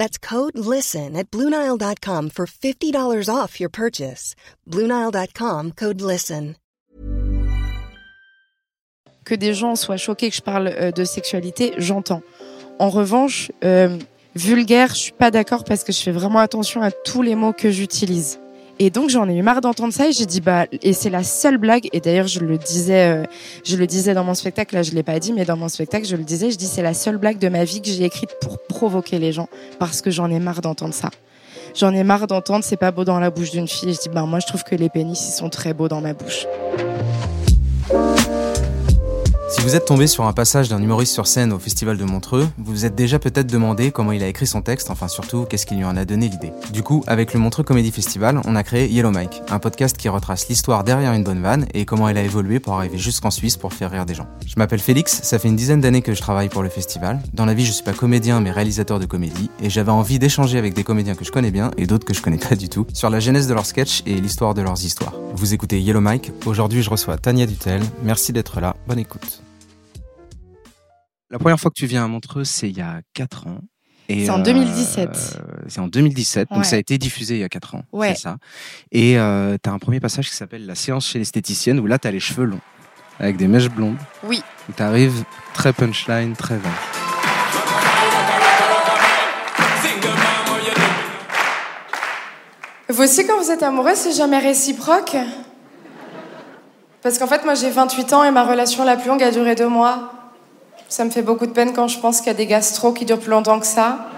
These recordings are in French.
That's code LISTEN at Bluenile.com for $50 off your purchase. Bluenile.com code LISTEN. Que des gens soient choqués que je parle euh, de sexualité, j'entends. En revanche, euh, vulgaire, je suis pas d'accord parce que je fais vraiment attention à tous les mots que j'utilise. Et donc j'en ai eu marre d'entendre ça et j'ai dit bah et c'est la seule blague et d'ailleurs je le disais euh, je le disais dans mon spectacle là je l'ai pas dit mais dans mon spectacle je le disais je dis c'est la seule blague de ma vie que j'ai écrite pour provoquer les gens parce que j'en ai marre d'entendre ça. J'en ai marre d'entendre c'est pas beau dans la bouche d'une fille et je dis bah moi je trouve que les pénis ils sont très beaux dans ma bouche. Si vous êtes tombé sur un passage d'un humoriste sur scène au Festival de Montreux, vous vous êtes déjà peut-être demandé comment il a écrit son texte, enfin surtout qu'est-ce qui lui en a donné l'idée. Du coup, avec le Montreux Comedy Festival, on a créé Yellow Mike, un podcast qui retrace l'histoire derrière une bonne vanne et comment elle a évolué pour arriver jusqu'en Suisse pour faire rire des gens. Je m'appelle Félix, ça fait une dizaine d'années que je travaille pour le festival. Dans la vie, je suis pas comédien mais réalisateur de comédie et j'avais envie d'échanger avec des comédiens que je connais bien et d'autres que je connais pas du tout sur la genèse de leurs sketchs et l'histoire de leurs histoires. Vous écoutez Yellow Mike, aujourd'hui je reçois Tania Dutel. Merci d'être là, bonne écoute. La première fois que tu viens à Montreux, c'est il y a 4 ans. C'est en 2017. Euh, c'est en 2017, donc ça a été diffusé il y a 4 ans. Ouais. C'est ça. Et euh, tu as un premier passage qui s'appelle La séance chez l'esthéticienne, où là, tu as les cheveux longs, avec des mèches blondes. Oui. Tu arrives très punchline, très vague. Vous aussi, quand vous êtes amoureux, c'est jamais réciproque? Parce qu'en fait, moi, j'ai 28 ans et ma relation la plus longue a duré deux mois. Ça me fait beaucoup de peine quand je pense qu'il y a des gastro qui durent plus longtemps que ça.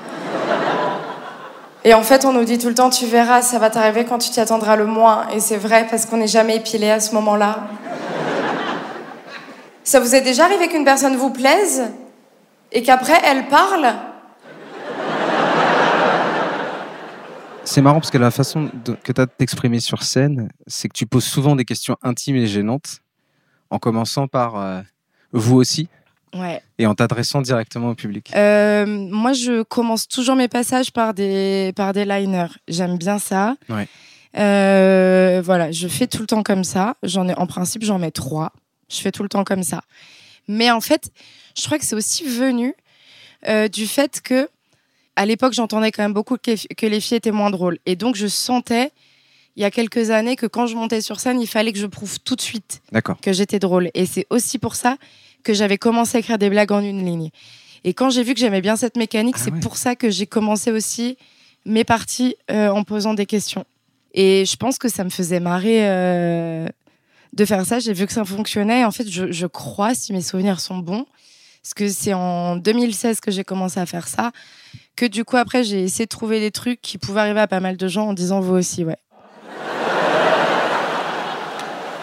Et en fait, on nous dit tout le temps, tu verras, ça va t'arriver quand tu t'y attendras le moins. Et c'est vrai, parce qu'on n'est jamais épilé à ce moment-là. Ça vous est déjà arrivé qu'une personne vous plaise et qu'après, elle parle? C'est marrant parce que la façon que tu as de t'exprimer sur scène, c'est que tu poses souvent des questions intimes et gênantes, en commençant par euh, vous aussi Ouais. et en t'adressant directement au public. Euh, moi, je commence toujours mes passages par des, par des liners. J'aime bien ça. Ouais. Euh, voilà, je fais tout le temps comme ça. J'en ai, en principe, j'en mets trois. Je fais tout le temps comme ça. Mais en fait, je crois que c'est aussi venu euh, du fait que, à l'époque, j'entendais quand même beaucoup que les, fi- que les filles étaient moins drôles. Et donc, je sentais, il y a quelques années, que quand je montais sur scène, il fallait que je prouve tout de suite que j'étais drôle. Et c'est aussi pour ça que j'avais commencé à écrire des blagues en une ligne. Et quand j'ai vu que j'aimais bien cette mécanique, Ah c'est ouais. pour ça que j'ai commencé aussi mes parties euh, en posant des questions. Et je pense que ça me faisait marrer euh, de faire ça. J'ai vu que ça fonctionnait. En fait, je, je crois, si mes souvenirs sont bons, parce que c'est en 2016 que j'ai commencé à faire ça, que du coup, après, j'ai essayé de trouver des trucs qui pouvaient arriver à pas mal de gens en disant vous aussi, ouais.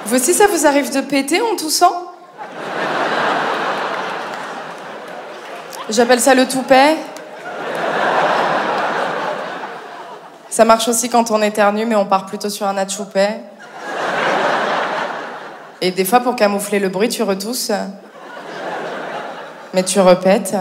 Vous aussi, ça vous arrive de péter en toussant? J'appelle ça le toupet. Ça marche aussi quand on éternue, mais on part plutôt sur un atchoupet. Et des fois, pour camoufler le bruit, tu retousses. Mais tu répètes.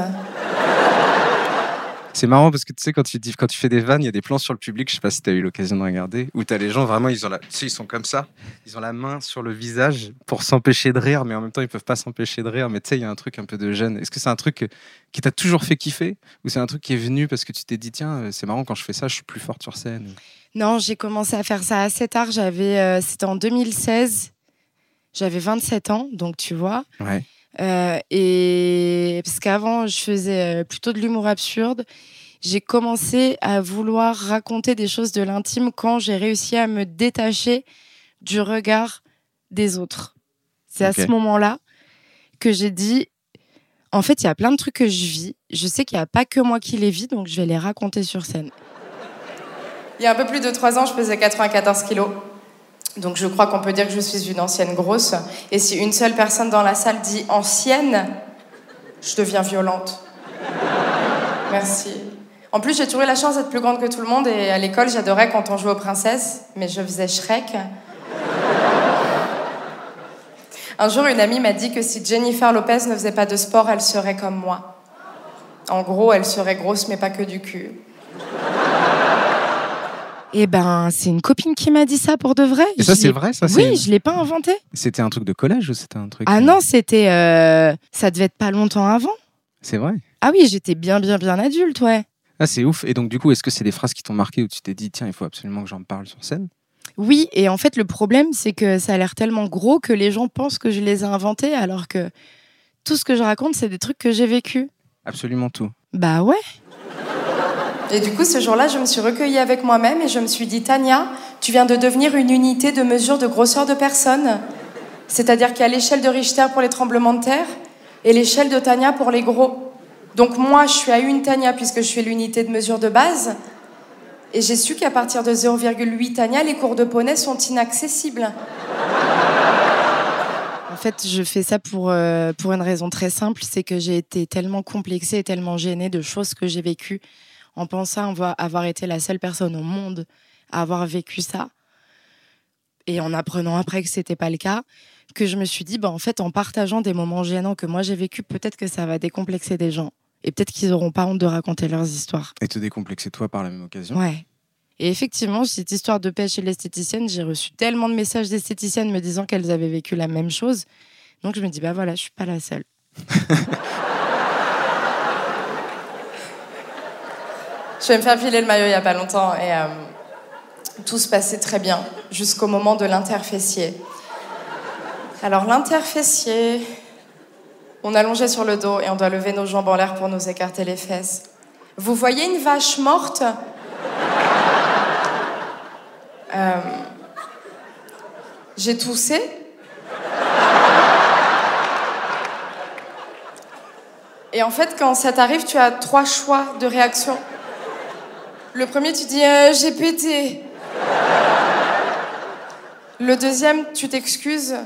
C'est marrant parce que tu sais, quand tu, dis, quand tu fais des vannes, il y a des plans sur le public, je sais pas si tu as eu l'occasion de regarder, où tu as les gens vraiment, ils, ont la, tu sais, ils sont comme ça, ils ont la main sur le visage pour s'empêcher de rire, mais en même temps, ils peuvent pas s'empêcher de rire. Mais tu sais, il y a un truc un peu de gêne. Est-ce que c'est un truc euh, qui t'a toujours fait kiffer ou c'est un truc qui est venu parce que tu t'es dit, tiens, euh, c'est marrant, quand je fais ça, je suis plus forte sur scène Non, j'ai commencé à faire ça assez tard. J'avais, euh, c'était en 2016. J'avais 27 ans, donc tu vois. Ouais. Euh, et parce qu'avant, je faisais euh, plutôt de l'humour absurde. J'ai commencé à vouloir raconter des choses de l'intime quand j'ai réussi à me détacher du regard des autres. C'est à ce moment-là que j'ai dit, en fait, il y a plein de trucs que je vis. Je sais qu'il n'y a pas que moi qui les vis, donc je vais les raconter sur scène. Il y a un peu plus de trois ans, je pesais 94 kilos. Donc je crois qu'on peut dire que je suis une ancienne grosse. Et si une seule personne dans la salle dit ancienne, je deviens violente. Merci. En plus, j'ai toujours eu la chance d'être plus grande que tout le monde et à l'école, j'adorais quand on jouait aux princesses, mais je faisais Shrek. Un jour, une amie m'a dit que si Jennifer Lopez ne faisait pas de sport, elle serait comme moi. En gros, elle serait grosse, mais pas que du cul. Eh ben, c'est une copine qui m'a dit ça pour de vrai. Et ça, c'est vrai ça, Oui, je l'ai pas inventé. C'était un truc de collège ou c'était un truc Ah euh, non, c'était. euh, Ça devait être pas longtemps avant. C'est vrai. Ah oui, j'étais bien, bien, bien adulte, ouais. Ah, c'est ouf. Et donc, du coup, est-ce que c'est des phrases qui t'ont marqué où tu t'es dit, tiens, il faut absolument que j'en parle sur scène? Oui, et en fait, le problème, c'est que ça a l'air tellement gros que les gens pensent que je les ai inventés, alors que tout ce que je raconte, c'est des trucs que j'ai vécu. Absolument tout. Bah ouais. Et du coup, ce jour-là, je me suis recueillie avec moi-même et je me suis dit, Tania, tu viens de devenir une unité de mesure de grosseur de personne. C'est-à-dire qu'il y a l'échelle de Richter pour les tremblements de terre et l'échelle de Tania pour les gros. Donc moi, je suis à une Tania puisque je suis l'unité de mesure de base. Et j'ai su qu'à partir de 0,8 Tania, les cours de poney sont inaccessibles. En fait, je fais ça pour, euh, pour une raison très simple, c'est que j'ai été tellement complexée et tellement gênée de choses que j'ai vécues en pensant avoir- été la seule personne au monde à avoir vécu ça. Et en apprenant après que c'était pas le cas, que je me suis dit, bah, en fait, en partageant des moments gênants que moi j'ai vécu, peut-être que ça va décomplexer des gens. Et peut-être qu'ils auront pas honte de raconter leurs histoires. Et te décomplexer toi par la même occasion. Ouais. Et effectivement, cette histoire de paix chez l'esthéticienne, j'ai reçu tellement de messages d'esthéticiennes me disant qu'elles avaient vécu la même chose. Donc je me dis, bah voilà, je suis pas la seule. je vais me faire filer le maillot il y a pas longtemps et euh, tout se passait très bien jusqu'au moment de l'interfessier. Alors l'interfessier, on allongeait sur le dos et on doit lever nos jambes en l'air pour nous écarter les fesses. Vous voyez une vache morte? Euh, J'ai toussé. Et en fait, quand ça t'arrive, tu as trois choix de réaction. Le premier, tu dis euh, j'ai pété. Le deuxième, tu t'excuses.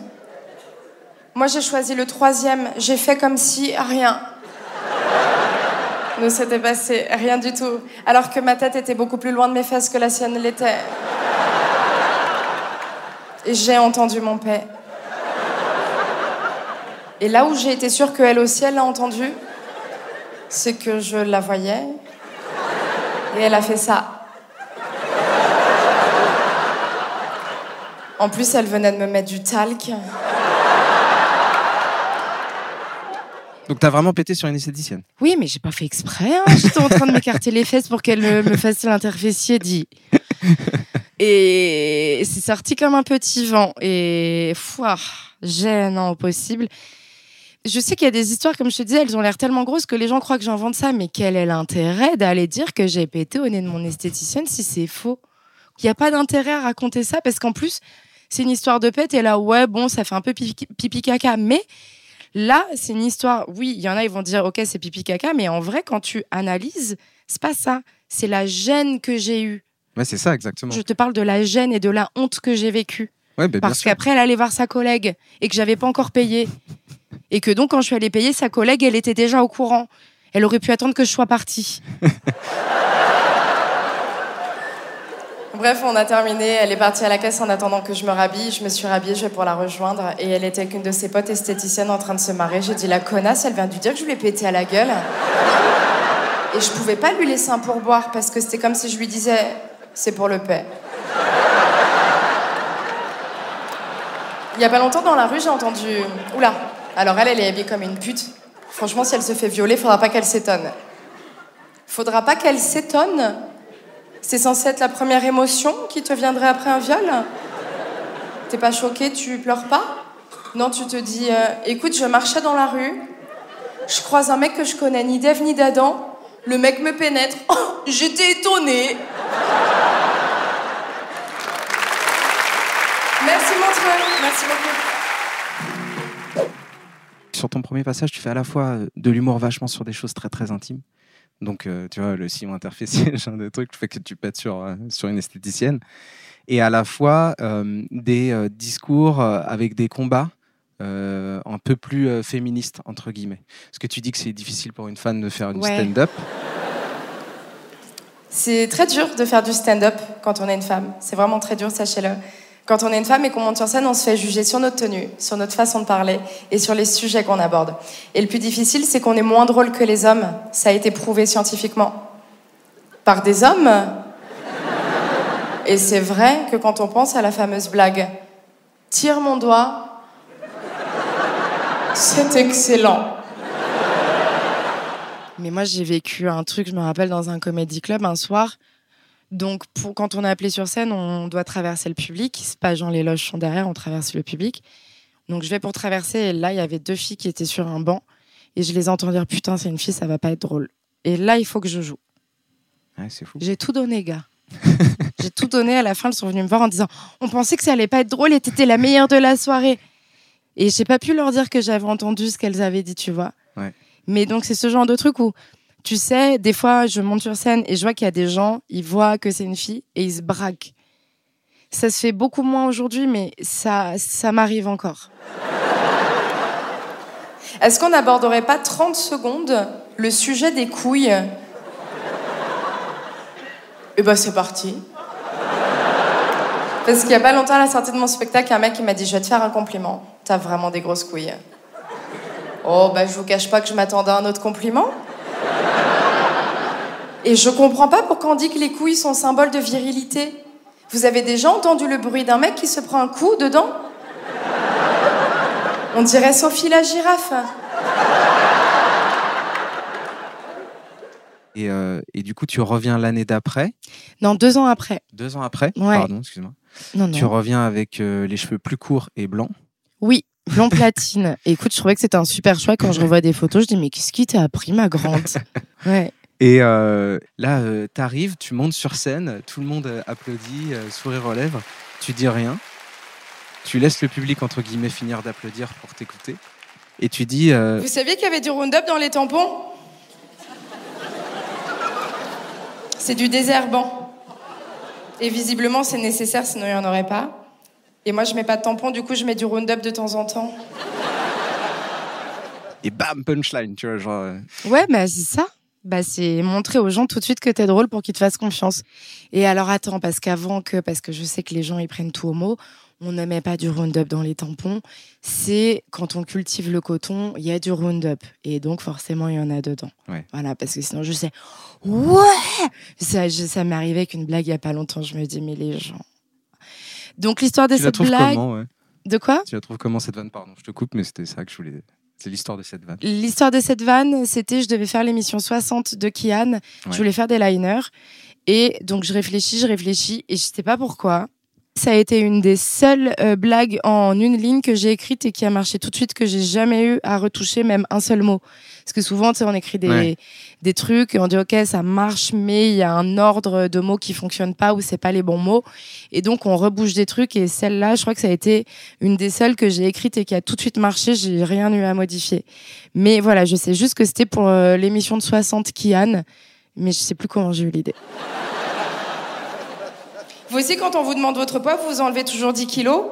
Moi, j'ai choisi le troisième. J'ai fait comme si rien ne s'était passé, rien du tout. Alors que ma tête était beaucoup plus loin de mes fesses que la sienne l'était. Et j'ai entendu mon paix. Et là où j'ai été sûre qu'elle aussi, elle l'a entendu, c'est que je la voyais. Et elle a fait ça. En plus, elle venait de me mettre du talc. Donc, t'as vraiment pété sur une esthéticienne. Oui, mais j'ai pas fait exprès. hein. J'étais en train de m'écarter les fesses pour qu'elle me, me fasse l'interfessier, dit. Et c'est sorti comme un petit vent. Et fouah, gênant au possible. Je sais qu'il y a des histoires, comme je te disais, elles ont l'air tellement grosses que les gens croient que j'invente ça. Mais quel est l'intérêt d'aller dire que j'ai pété au nez de mon esthéticienne si c'est faux? Il n'y a pas d'intérêt à raconter ça parce qu'en plus, c'est une histoire de pète. Et là, ouais, bon, ça fait un peu pipi, pipi caca. Mais Là, c'est une histoire. Oui, il y en a, ils vont dire, ok, c'est pipi caca, mais en vrai, quand tu analyses, c'est pas ça. C'est la gêne que j'ai eue. Ouais, c'est ça, exactement. Je te parle de la gêne et de la honte que j'ai vécue. Ouais, bah, bien Parce qu'après, elle allait voir sa collègue et que j'avais pas encore payé. Et que donc, quand je suis allée payer, sa collègue, elle était déjà au courant. Elle aurait pu attendre que je sois partie. Bref, on a terminé. Elle est partie à la caisse en attendant que je me rhabille. Je me suis rhabillée, je vais pour la rejoindre. Et elle était avec une de ses potes esthéticiennes en train de se marrer. J'ai dit, la connasse, elle vient de lui dire que je lui ai pété à la gueule. Et je pouvais pas lui laisser un pourboire parce que c'était comme si je lui disais, c'est pour le paix. Il y a pas longtemps dans la rue, j'ai entendu. Oula Alors elle, elle est habillée comme une pute. Franchement, si elle se fait violer, faudra pas qu'elle s'étonne. Faudra pas qu'elle s'étonne? C'est censé être la première émotion qui te viendrait après un viol? T'es pas choqué, tu pleures pas? Non, tu te dis, euh, écoute, je marchais dans la rue, je croise un mec que je connais ni d'Ève ni d'Adam, le mec me pénètre, oh, j'étais étonnée. Merci Montreux, merci. Merci beaucoup. Sur ton premier passage, tu fais à la fois euh, de l'humour vachement sur des choses très très intimes. Donc, euh, tu vois, le sillon interfécial, genre de truc, fait que tu pètes sur, euh, sur une esthéticienne. Et à la fois euh, des discours avec des combats un peu plus féministes, entre guillemets. Parce que tu dis que c'est difficile pour une fan de faire Ouais. stand-up. C'est très dur de faire du stand-up quand on est une femme. C'est vraiment très dur, sachez-le. Quand on est une femme et qu'on monte sur scène, on se fait juger sur notre tenue, sur notre façon de parler et sur les sujets qu'on aborde. Et le plus difficile, c'est qu'on est moins drôle que les hommes. Ça a été prouvé scientifiquement. Par des hommes. Et c'est vrai que quand on pense à la fameuse blague Tire mon doigt, c'est excellent. Mais moi, j'ai vécu un truc, je me rappelle, dans un comédie club un soir. Donc, pour, quand on est appelé sur scène, on doit traverser le public. C'est pas genre les loges sont derrière, on traverse le public. Donc, je vais pour traverser. Et là, il y avait deux filles qui étaient sur un banc. Et je les entends dire Putain, c'est une fille, ça va pas être drôle. Et là, il faut que je joue. Ouais, c'est fou. J'ai tout donné, gars. J'ai tout donné. À la fin, elles sont venues me voir en disant On pensait que ça allait pas être drôle et t'étais la meilleure de la soirée. Et j'ai pas pu leur dire que j'avais entendu ce qu'elles avaient dit, tu vois. Ouais. Mais donc, c'est ce genre de truc où, tu sais, des fois, je monte sur scène et je vois qu'il y a des gens, ils voient que c'est une fille et ils se braquent. Ça se fait beaucoup moins aujourd'hui, mais ça, ça m'arrive encore. Est-ce qu'on n'aborderait pas 30 secondes le sujet des couilles? Eh ben, c'est parti. Parce qu'il y a pas longtemps, à la sortie de mon spectacle, un mec m'a dit Je vais te faire un compliment. T'as vraiment des grosses couilles. Oh, bah, je vous cache pas que je m'attendais à un autre compliment. Et je comprends pas pourquoi on dit que les couilles sont symbole de virilité. Vous avez déjà entendu le bruit d'un mec qui se prend un coup dedans? On dirait Sophie la girafe. Et, euh, et du coup, tu reviens l'année d'après, Non, deux ans après. deux ans après, Ouais. pardon, excuse-moi. Non, non. Tu reviens avec euh, les cheveux plus courts et blancs? Oui, blond platine. Et écoute, je trouvais que c'était un super choix. Quand je revois des photos, je dis, mais qu'est-ce qui t'a appris, ma grande? Ouais. Et euh, là, euh, t'arrives, tu montes sur scène, tout le monde euh, applaudit, euh, sourire aux lèvres, tu dis rien, tu laisses le public, entre guillemets, finir d'applaudir pour t'écouter, et tu dis, euh, Vous saviez qu'il y avait du Roundup dans les tampons? C'est du désherbant. Et visiblement, c'est nécessaire, sinon il n'y en aurait pas. Et moi, je mets pas de tampon, du coup, je mets du Roundup de temps en temps. et bam, punchline, tu vois, genre... euh, Ouais, mais c'est ça. Bah, c'est montrer aux gens tout de suite que t'es drôle pour qu'ils te fassent confiance. Et alors, attends, parce qu'avant que, parce que je sais que les gens, ils prennent tout au mot, on ne met pas du Roundup dans les tampons. C'est quand on cultive le coton, il y a du Roundup. Et donc, forcément, il y en a dedans. Ouais. Voilà, parce que sinon, je sais, ouais! Ça, je- ça m'est arrivé avec une blague il y a pas longtemps. Je me dis, mais les gens. Donc, l'histoire de tu cette blague. comment, ouais? De quoi? Tu la trouves comment, cette vanne? Pardon, je te coupe, mais c'était ça que je voulais... C'est l'histoire de cette vanne. L'histoire de cette vanne, c'était je devais faire l'émission 60 de Kian. Ouais. Je voulais faire des liners. Et donc je réfléchis, je réfléchis et je sais pas pourquoi. Ça a été une des seules euh, blagues en une ligne que j'ai écrite et qui a marché tout de suite, que j'ai jamais eu à retoucher même un seul mot. Parce que souvent, tu sais, on écrit des, Ouais. des trucs et on dit ok, ça marche, mais il y a un ordre de mots qui fonctionne pas ou c'est pas les bons mots. Et donc on rebouge des trucs et celle-là, je crois que ça a été une des seules que j'ai écrite et qui a tout de suite marché. J'ai rien eu à modifier. Mais voilà, je sais juste que c'était pour euh, l'émission de 60 Kian, mais je sais plus comment j'ai eu l'idée. Vous aussi, quand on vous demande votre poids, vous enlevez toujours 10 kilos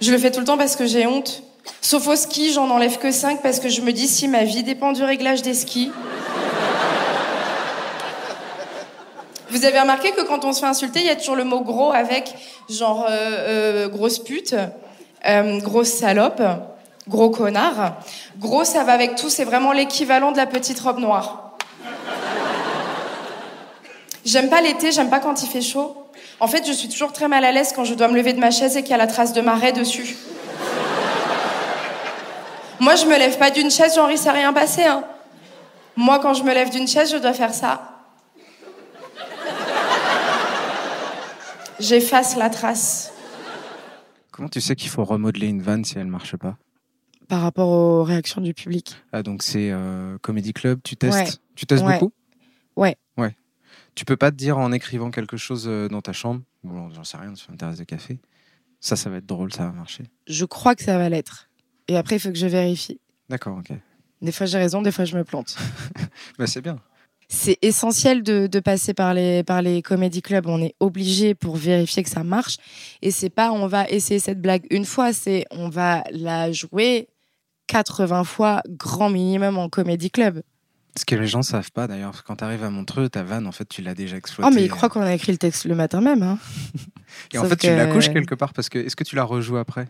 Je le fais tout le temps parce que j'ai honte. Sauf au ski, j'en enlève que 5 parce que je me dis si ma vie dépend du réglage des skis. Vous avez remarqué que quand on se fait insulter, il y a toujours le mot gros avec genre euh, euh, grosse pute, euh, grosse salope, gros connard. Gros, ça va avec tout, c'est vraiment l'équivalent de la petite robe noire. J'aime pas l'été, j'aime pas quand il fait chaud. En fait, je suis toujours très mal à l'aise quand je dois me lever de ma chaise et qu'il y a la trace de marée dessus. Moi, je me lève pas d'une chaise, Jean-Ri, ça rien passé. Hein. Moi, quand je me lève d'une chaise, je dois faire ça. J'efface la trace. Comment tu sais qu'il faut remodeler une vanne si elle marche pas? Par rapport aux réactions du public. Ah, donc c'est euh, Comedy Club, tu testes? Ouais. Tu testes Ouais. beaucoup? Ouais. Tu peux pas te dire en écrivant quelque chose euh, dans ta chambre, bon, j'en sais rien, sur une terrasse de café, Ça, ça va être drôle, ça va marcher. Je crois que ça va l'être. Et après, il faut que je vérifie. D'accord, ok. Des fois, j'ai raison, des fois, je me plante. bah, c'est bien. C'est essentiel de, de, passer par les, par les comédie clubs. On est obligé pour vérifier que ça marche. Et c'est pas on va essayer cette blague une fois, c'est on va la jouer 80 fois grand minimum en comédie club. Ce que les gens savent pas d'ailleurs, quand tu arrives à Montreux, ta vanne, en fait, tu l'as déjà exploitée. Oh, mais ils croient qu'on a écrit le texte le matin même. Hein. Et en fait, tu la couches quelque part parce que est-ce que tu la rejoues après?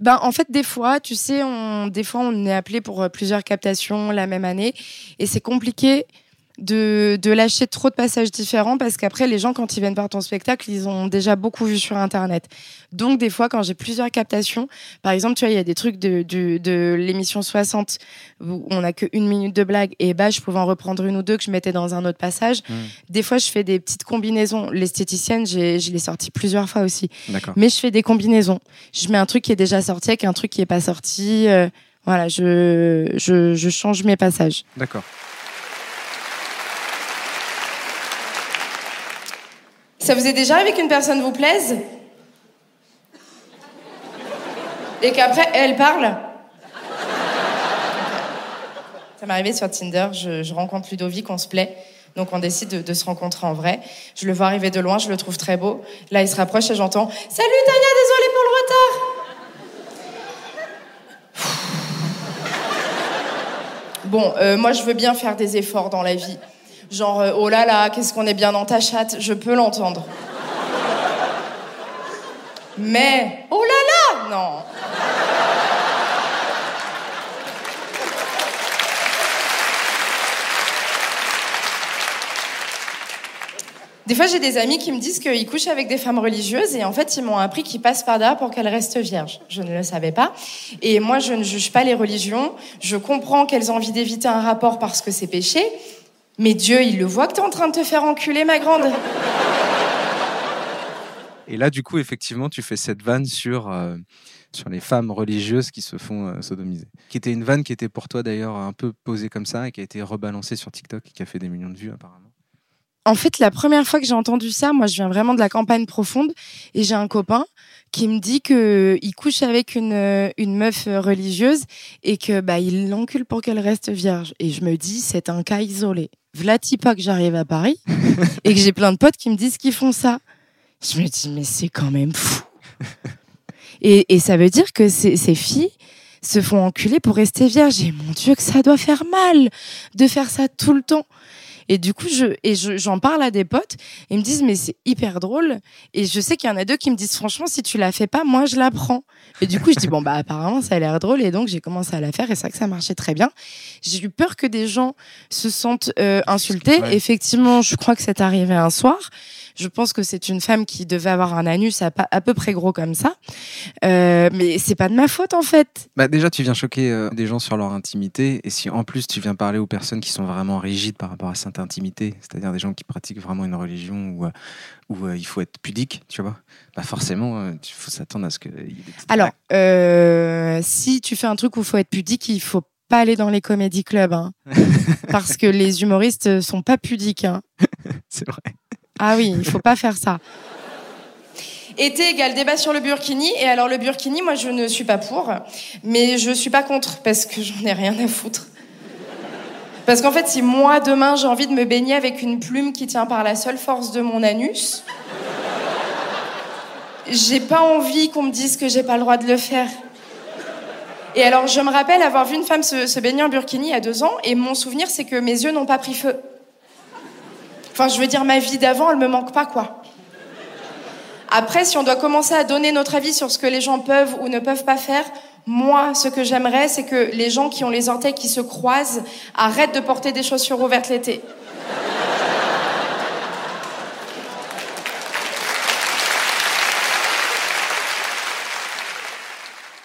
Ben, en fait, des fois, tu sais, on, des fois, on est appelé pour euh, plusieurs captations la même année et c'est compliqué de, de, lâcher trop de passages différents parce qu'après, les gens, quand ils viennent voir ton spectacle, ils ont déjà beaucoup vu sur Internet. Donc, des fois, quand j'ai plusieurs captations, par exemple, tu vois, il y a des trucs de, de, de l'émission 60 où on n'a qu'une minute de blague et bah, je pouvais en reprendre une ou deux que je mettais dans un autre passage. Mmh. Des fois, je fais des petites combinaisons. L'esthéticienne, je l'ai sorti plusieurs fois aussi. Mais je fais des combinaisons. Je mets un truc qui est déjà sorti avec un truc qui n'est pas sorti. Euh, voilà, je, je, je change mes passages. D'accord. Ça vous est déjà arrivé qu'une personne vous plaise Et qu'après, elle parle? Ça m'est arrivé sur Tinder, je, rencontre Ludovic, on se plaît. Donc on décide de, se rencontrer en vrai. Je le vois arriver de loin, je le trouve très beau. Là, il se rapproche et j'entends Salut Tania, désolé pour le retard. Bon, euh, moi je veux bien faire des efforts dans la vie. Genre, euh, oh là là, qu'est-ce qu'on est bien dans ta chatte, je peux l'entendre. Mais, oh là là, non. Des fois, j'ai des amis qui me disent qu'ils couchent avec des femmes religieuses et en fait, ils m'ont appris qu'ils passent par là pour qu'elles restent vierges. Je ne le savais pas. Et moi, je ne juge pas les religions. Je comprends qu'elles ont envie d'éviter un rapport parce que c'est péché. Mais Dieu, il le voit que t'es en train de te faire enculer, ma grande. Et là, du coup, effectivement, tu fais cette vanne sur, euh, sur les femmes religieuses qui se font euh, sodomiser. Qui était une vanne qui était pour toi d'ailleurs un peu posée comme ça et qui a été rebalancée sur TikTok et qui a fait des millions de vues apparemment. En fait, la première fois que j'ai entendu ça, moi, je viens vraiment de la campagne profonde et j'ai un copain qui me dit que il couche avec une, euh, une meuf religieuse et que bah il l'encule pour qu'elle reste vierge. Et je me dis, c'est un cas isolé vlati pas que j'arrive à Paris et que j'ai plein de potes qui me disent qu'ils font ça. Je me dis, mais c'est quand même fou. et, et, ça veut dire que ces, ces filles se font enculer pour rester vierges. Et mon Dieu, que ça doit faire mal de faire ça tout le temps. Et du coup, je, et j'en parle à des potes, et ils me disent, mais c'est hyper drôle. Et je sais qu'il y en a deux qui me disent, franchement, si tu la fais pas, moi, je la prends. Et du coup, je dis, bon, bah, apparemment, ça a l'air drôle. Et donc, j'ai commencé à la faire, et c'est vrai que ça marchait très bien. J'ai eu peur que des gens se sentent euh, insultés. Effectivement, je crois que c'est arrivé un soir. Je pense que c'est une femme qui devait avoir un anus à, à peu près gros comme ça. Euh, mais c'est pas de ma faute en fait. Bah déjà, tu viens choquer euh, des gens sur leur intimité. Et si en plus tu viens parler aux personnes qui sont vraiment rigides par rapport à cette intimité, c'est-à-dire des gens qui pratiquent vraiment une religion où, euh, où il faut être pudique, tu vois, bah forcément, il faut s'attendre à ce des Alors, si tu fais un truc où il faut être pudique, il faut pas aller dans les comédie clubs, hein. parce que les humoristes sont pas pudiques. Hein. c'est vrai. Ah oui, il faut pas faire ça. Été égale débat sur le burkini. Et alors le burkini, moi je ne suis pas pour, mais je suis pas contre parce que j'en ai rien à foutre. Parce qu'en fait, si moi demain j'ai envie de me baigner avec une plume qui tient par la seule force de mon anus, j'ai pas envie qu'on me dise que j'ai pas le droit de le faire. Et alors je me rappelle avoir vu une femme se, se baigner en burkini il y a deux ans, et mon souvenir c'est que mes yeux n'ont pas pris feu. Enfin, je veux dire, ma vie d'avant, elle me manque pas, quoi. Après, si on doit commencer à donner notre avis sur ce que les gens peuvent ou ne peuvent pas faire, moi, ce que j'aimerais, c'est que les gens qui ont les orteils qui se croisent arrêtent de porter des chaussures ouvertes l'été.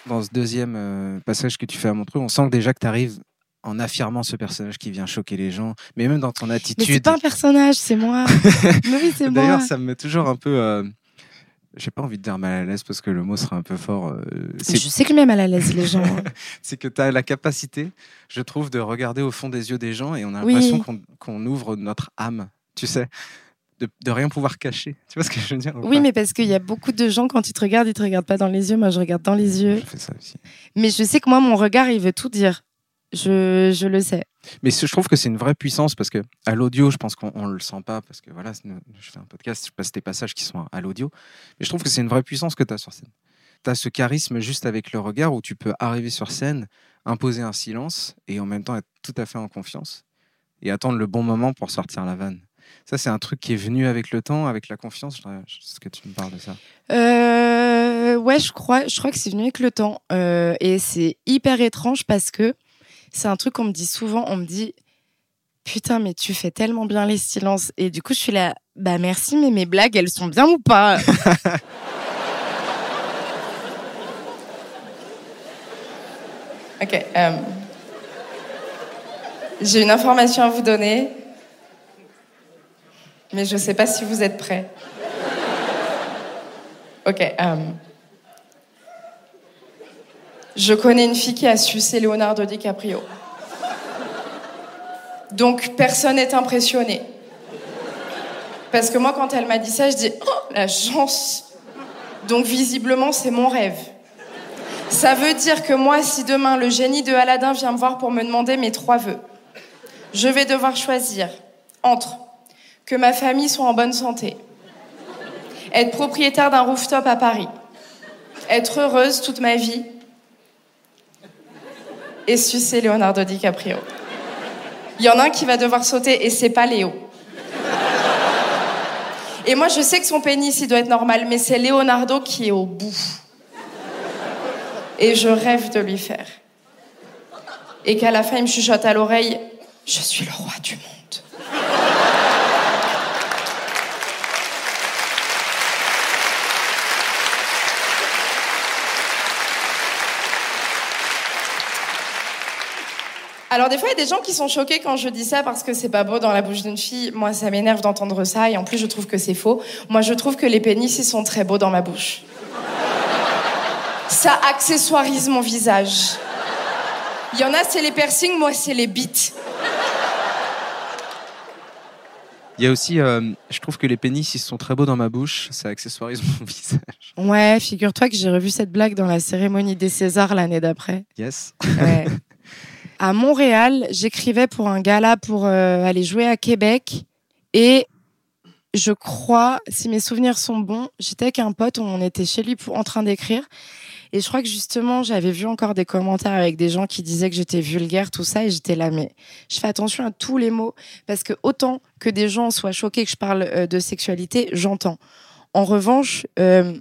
Dans ce deuxième euh, passage que tu fais à Montreux, on sent déjà que tu arrives en affirmant ce personnage qui vient choquer les gens, mais même dans ton attitude. Mais c'est pas un personnage, c'est moi. oui, c'est moi. D'ailleurs, ça me met toujours un peu. Euh... J'ai pas envie de dire mal à l'aise parce que le mot serait un peu fort. Euh, je sais que même mal à l'aise les gens. C'est que tu as la capacité, je trouve, de regarder au fond des yeux des gens et on a l'impression qu'on ouvre notre âme, tu sais. de, de rien pouvoir cacher. Tu vois ce que je veux dire ou Oui, mais parce qu'il y a beaucoup de gens, quand ils te regardent, ils te regardent pas dans les yeux. Moi, je regarde dans les yeux. Je fais ça aussi. Mais je sais que moi, mon regard, il veut tout dire. Je, je le sais. Mais ce- je trouve que c'est une vraie puissance parce que à l'audio, je pense qu'on on le sent pas parce que voilà, je fais un podcast, je passe des passages qui sont à l'audio. Mais je trouve que c'est une vraie puissance que tu as sur scène. Tu as ce charisme juste avec le regard où tu peux arriver sur scène, imposer un silence et en même temps être tout à fait en confiance et attendre le bon moment pour sortir la vanne. Ça, c'est un truc qui est venu avec le temps, avec la confiance. Je Est-ce que tu me parles de ça? Euh, ouais, je crois, je crois que c'est venu avec le temps. Euh, et c'est hyper étrange parce que c'est un truc qu'on me dit souvent. On me dit Putain, mais tu fais tellement bien les silences. Et du coup, je suis là Bah merci, mais mes blagues, elles sont bien ou pas? Ok. euh, J'ai une information à vous donner. Mais je sais pas si vous êtes prêts. Ok. euh, Je connais une fille qui a sucé Leonardo DiCaprio. Donc personne n'est impressionné. Parce que moi, quand elle m'a dit ça, je dis oh, la chance. Donc visiblement, c'est mon rêve. Ça veut dire que moi, si demain le génie de Aladdin vient me voir pour me demander mes trois vœux, je vais devoir choisir entre que ma famille soit en bonne santé, être propriétaire d'un rooftop à Paris, être heureuse toute ma vie et sucer Leonardo DiCaprio. Il y en a un qui va devoir sauter et c'est pas Léo. Et moi, je sais que son pénis, il doit être normal, mais c'est Leonardo qui est au bout. Et je rêve de lui faire. Et qu'à la fin, il me chuchote à l'oreille Je suis le roi du monde. Alors des fois, il y a des gens qui sont choqués quand je dis ça parce que c'est pas beau dans la bouche d'une fille. Moi, ça m'énerve d'entendre ça et en plus, je trouve que c'est faux. Moi, je trouve que les pénis, ils sont très beaux dans ma bouche. Ça accessoirise mon visage. Il y en a, c'est les piercings, moi, c'est les bites. Il y a aussi, euh, je trouve que les pénis, ils sont très beaux dans ma bouche. Ça accessoirise mon visage. Ouais, figure-toi que j'ai revu cette blague dans la cérémonie des Césars l'année d'après. Yes. Ouais. à Montréal, j'écrivais pour un gala pour euh, aller jouer à Québec. Et je crois, si mes souvenirs sont bons, j'étais avec un pote, on était chez lui pour, en train d'écrire. Et je crois que justement, j'avais vu encore des commentaires avec des gens qui disaient que j'étais vulgaire, tout ça. Et j'étais là, mais je fais attention à tous les mots. Parce que autant que des gens soient choqués que je parle euh, de sexualité, j'entends. En revanche, euh,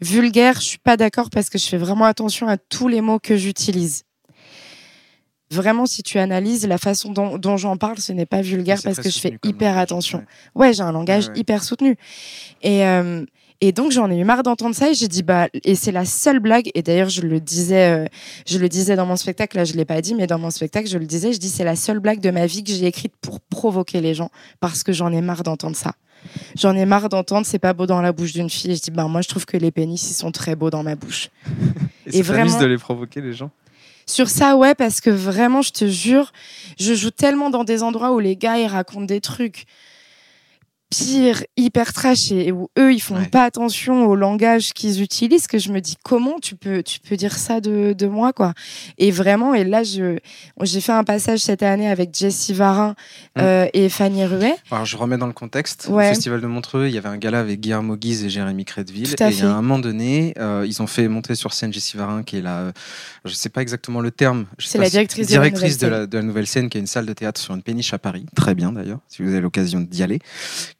vulgaire, je suis pas d'accord parce que je fais vraiment attention à tous les mots que j'utilise. Vraiment, si tu analyses la façon dont, dont j'en parle, ce n'est pas vulgaire parce que je fais hyper langage. attention. Ouais. Ouais, j'ai un langage Ouais, ouais. hyper soutenu. Et, euh, et donc, j'en ai eu marre d'entendre ça et j'ai dit, bah, et c'est la seule blague. Et d'ailleurs, je le disais, euh, je le disais dans mon spectacle, là, je l'ai pas dit, mais dans mon spectacle, je le disais, je dis, c'est la seule blague de ma vie que j'ai écrite pour provoquer les gens parce que j'en ai marre d'entendre ça. J'en ai marre d'entendre, c'est pas beau dans la bouche d'une fille. Et je dis, bah, moi, je trouve que les pénis, ils sont très beaux dans ma bouche. Et, Et vraiment- de les provoquer, les gens Sur ça, ouais, parce que vraiment, je te jure, je joue tellement dans des endroits où les gars, ils racontent des trucs pires, hyper trash, et où eux, ils font Ouais. pas attention au langage qu'ils utilisent, que je me dis, comment tu peux, tu peux dire ça de, de moi, quoi? Et vraiment, et là, je, j'ai fait un passage cette année avec Jessie Varin Mm. euh, et Fanny Ruet. Alors, je remets dans le contexte. Ouais. Au Festival de Montreux, il y avait un gala avec Guillermo Guise et Jérémy Crédville. Et il y a un moment donné, euh, ils ont fait monter sur scène Jessie Varin, qui est la. euh, Je sais pas exactement le terme. C'est la si- directrice de la directrice nouvelle de, la, de la nouvelle scène, qui a une salle de théâtre sur une péniche à Paris. Très bien d'ailleurs, si vous avez l'occasion d'y aller.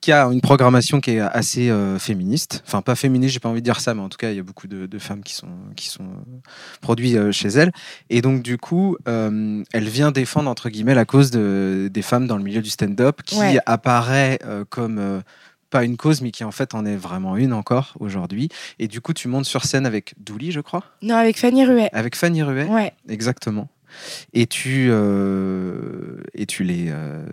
Qui a une programmation qui est assez euh, féministe. Enfin, pas féministe, j'ai pas envie de dire ça, mais en tout cas, il y a beaucoup de, de femmes qui sont, qui sont euh, produites euh, chez elle. Et donc, du coup, euh, elle vient défendre, entre guillemets, la cause de, des femmes dans le milieu du stand-up, qui Ouais. apparaît euh, comme pas une cause, mais qui en fait en est vraiment une encore aujourd'hui. Et du coup, tu montes sur scène avec Douli, je crois, Non, avec Fanny Ruet. avec Fanny Ruet, Ouais. exactement. Et tu, euh, et tu les euh,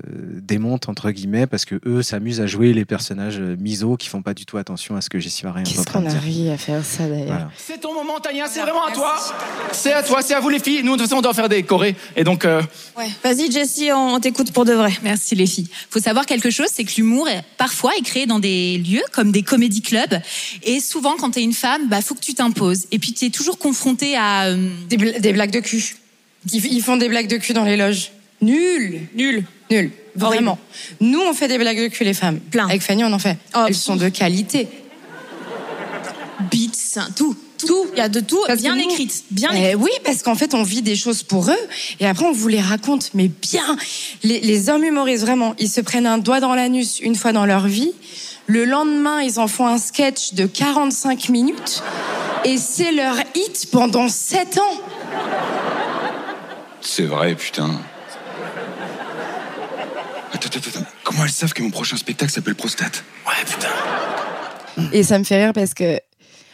démontes, entre guillemets, parce que eux s'amusent à jouer les personnages euh, miso qui font pas du tout attention à ce que en Qu'est-ce qu'on a ri à faire ça d'ailleurs Voilà. C'est ton moment, Tania, c'est vraiment à toi. C'est à toi, c'est à vous les filles. Nous, de toute façon, on doit faire des chorés. Et donc, euh, Ouais. Vas-y, Jessie, on, on t'écoute pour de vrai. Merci les filles. Faut savoir quelque chose, c'est que l'humour parfois est créé dans des lieux comme des comédie clubs. Et souvent, quand t'es une femme, bah faut que tu t'imposes. Et puis t'es toujours confronté à euh, des blagues de cul. Ils, font des blagues de cul dans les loges. Nul nul. Nul. Vraiment. Nous, on fait des blagues de cul, les femmes. Plein. Avec Fanny, on en fait. Oh, Elles sont de qualité. Beats, tout. Tout. Il y a de tout. Parce bien écrite. Bien Eh écrite. oui, parce qu'en fait, on vit des choses pour eux et après, on vous les raconte, mais bien. Les, les hommes humoristes, vraiment, ils se prennent un doigt dans l'anus une fois dans leur vie. Le lendemain, ils en font un sketch de 45 minutes et c'est leur hit pendant 7 ans. C'est vrai, putain. Attends, attends, attends. Comment elles savent que mon prochain spectacle s'appelle Prostate? Ouais, putain. Et ça me fait rire parce que,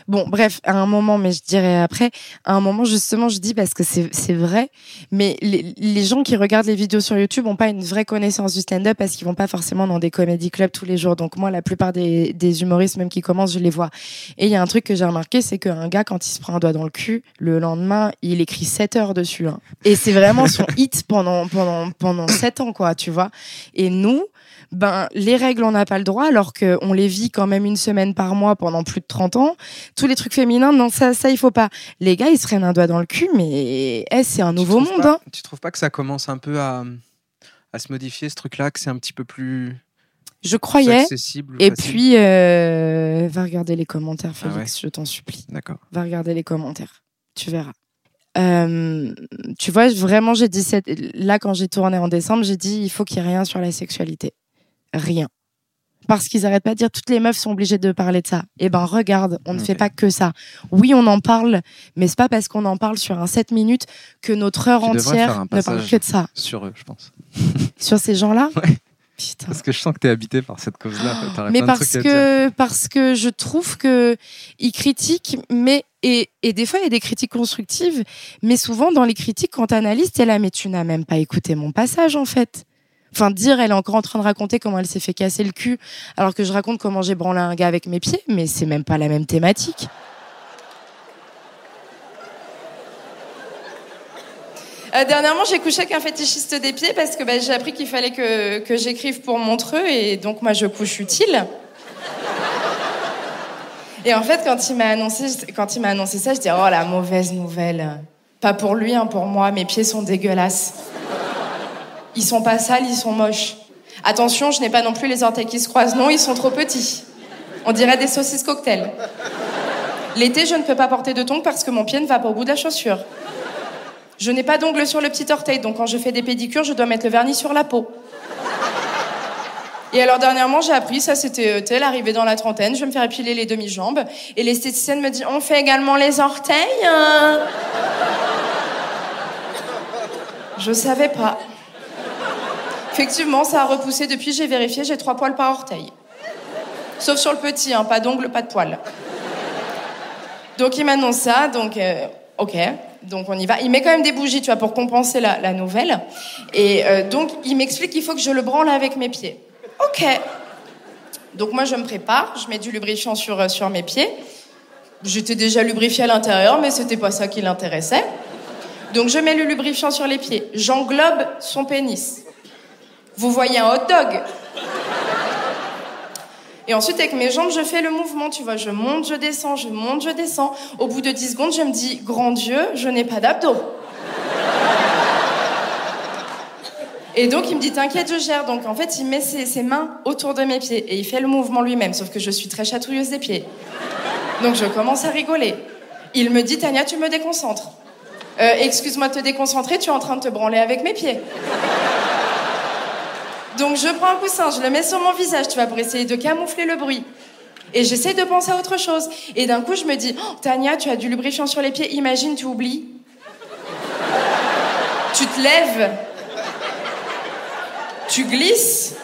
bon, bref, à un moment, mais je dirais après, à un moment, justement, je dis parce que c'est vrai, mais les, les gens qui regardent les vidéos sur YouTube n'ont pas une vraie connaissance du stand-up parce qu'ils vont pas forcément dans des comédie clubs tous les jours. Donc, moi, la plupart des, des humoristes, même qui commencent, je les vois. Et il y a un truc que j'ai remarqué, c'est qu'un gars, quand il se prend un doigt dans le cul, le lendemain, il écrit 7 heures dessus. hein. Et c'est vraiment son hit pendant, pendant, pendant 7 ans, quoi, tu vois. Et nous, ben, les règles, on n'a pas le droit, alors qu'on les vit quand même une semaine par mois pendant plus de 30 ans. Tous les trucs féminins, non, ça, ça, il faut pas. Les gars, ils se prennent un doigt dans le cul, mais eh, c'est un nouveau monde. pas- hein. Tu trouves pas que ça commence un peu à, à se modifier ce truc-là, que c'est un petit peu plus, Je croyais. accessible Et facile puis, euh, va regarder les commentaires, Ah Félix, je t'en supplie. D'accord. Va regarder les commentaires. Tu verras. Euh, tu vois, vraiment, j'ai dit cette... là quand j'ai tourné en décembre, j'ai dit il faut qu'il y ait rien sur la sexualité, rien, parce qu'ils arrêtent pas de dire toutes les meufs sont obligées de parler de ça. Eh ben regarde, on ne fait pas que ça. Oui, on en parle, mais c'est pas parce qu'on en parle sur un 7 minutes que notre heure Tu entière ne parle que de ça. Sur eux, je pense. Sur ces gens-là. Ouais. Putain. Parce que je sens que t'es habité par cette cause-là. T'aurais mais parce que parce que je trouve que ils critiquent mais et, et des fois il y a des critiques constructives mais souvent dans les critiques quand t'analyses t'es là mais tu n'as même pas écouté mon passage en fait enfin dire elle est encore en train de raconter comment elle s'est fait casser le cul alors que je raconte comment j'ai branlé un gars avec mes pieds mais c'est même pas la même thématique Euh, dernièrement, j'ai couché avec un fétichiste des pieds parce que bah, j'ai appris qu'il fallait que, j'écrive pour Montreux et donc moi je couche utile. Et en fait, quand il m'a annoncé, quand il m'a annoncé ça, je dis oh la mauvaise nouvelle. Pas pour lui, hein, pour moi. Mes pieds sont dégueulasses. Ils sont pas sales, ils sont moches. Attention, je n'ai pas non plus les orteils qui se croisent. Non, ils sont trop petits. On dirait des saucisses cocktail. L'été, je ne peux pas porter de tongs parce que mon pied ne va pas au bout de la chaussure. Je n'ai pas d'ongles sur le petit orteil, donc quand je fais des pédicures, je dois mettre le vernis sur la peau. Et alors dernièrement, j'ai appris, ça c'était euh, tel, arrivé dans la trentaine, je vais me faire épiler les demi-jambes. Et l'esthéticienne me dit, on fait également les orteils hein Je savais pas. Effectivement, ça a repoussé depuis, j'ai vérifié, j'ai trois poils par orteil. Sauf sur le petit, hein, pas d'ongles, pas de poils. Donc il m'annonce ça, donc euh, ok, donc on y va. Il met quand même des bougies, tu vois, pour compenser la, nouvelle. Et euh, donc il m'explique qu'il faut que je le branle avec mes pieds. Ok. Donc moi je me prépare, je mets du lubrifiant sur, euh, sur mes pieds. J'étais déjà lubrifiée à l'intérieur, mais c'était pas ça qui l'intéressait. Donc je mets le lubrifiant sur les pieds, j'englobe son pénis. Vous voyez un hot dog et ensuite, avec mes jambes, je fais le mouvement, tu vois. Je monte, je descends, je monte, je descends. Au bout de 10 secondes, je me dis, grand Dieu, je n'ai pas d'abdos. Et donc, il me dit, t'inquiète, je gère. Donc, en fait, il met ses, mains autour de mes pieds et il fait le mouvement lui-même, sauf que je suis très chatouilleuse des pieds. Donc, je commence à rigoler. Il me dit, Tania, tu me déconcentres. Euh, Excuse-moi de te déconcentrer, tu es en train de te branler avec mes pieds. Donc je prends un coussin, je le mets sur mon visage, tu vois, pour essayer de camoufler le bruit. Et j'essaie de penser à autre chose. Et d'un coup, je me dis, oh, Tania, tu as du lubrifiant sur les pieds, imagine, tu oublies. tu te lèves. Tu glisses.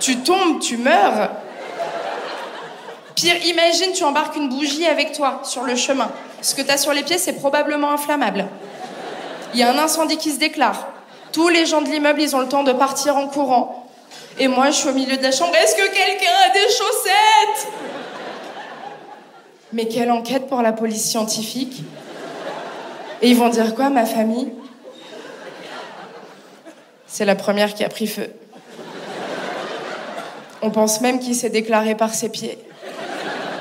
Tu tombes, tu meurs. Pire, imagine, tu embarques une bougie avec toi sur le chemin. Ce que tu as sur les pieds, c'est probablement inflammable. Il y a un incendie qui se déclare. Tous les gens de l'immeuble, ils ont le temps de partir en courant. Et moi, je suis au milieu de la chambre. Est-ce que quelqu'un a des chaussettes? Mais quelle enquête pour la police scientifique? Et ils vont dire quoi, ma famille? C'est la première qui a pris feu. On pense même qu'il s'est déclaré par ses pieds.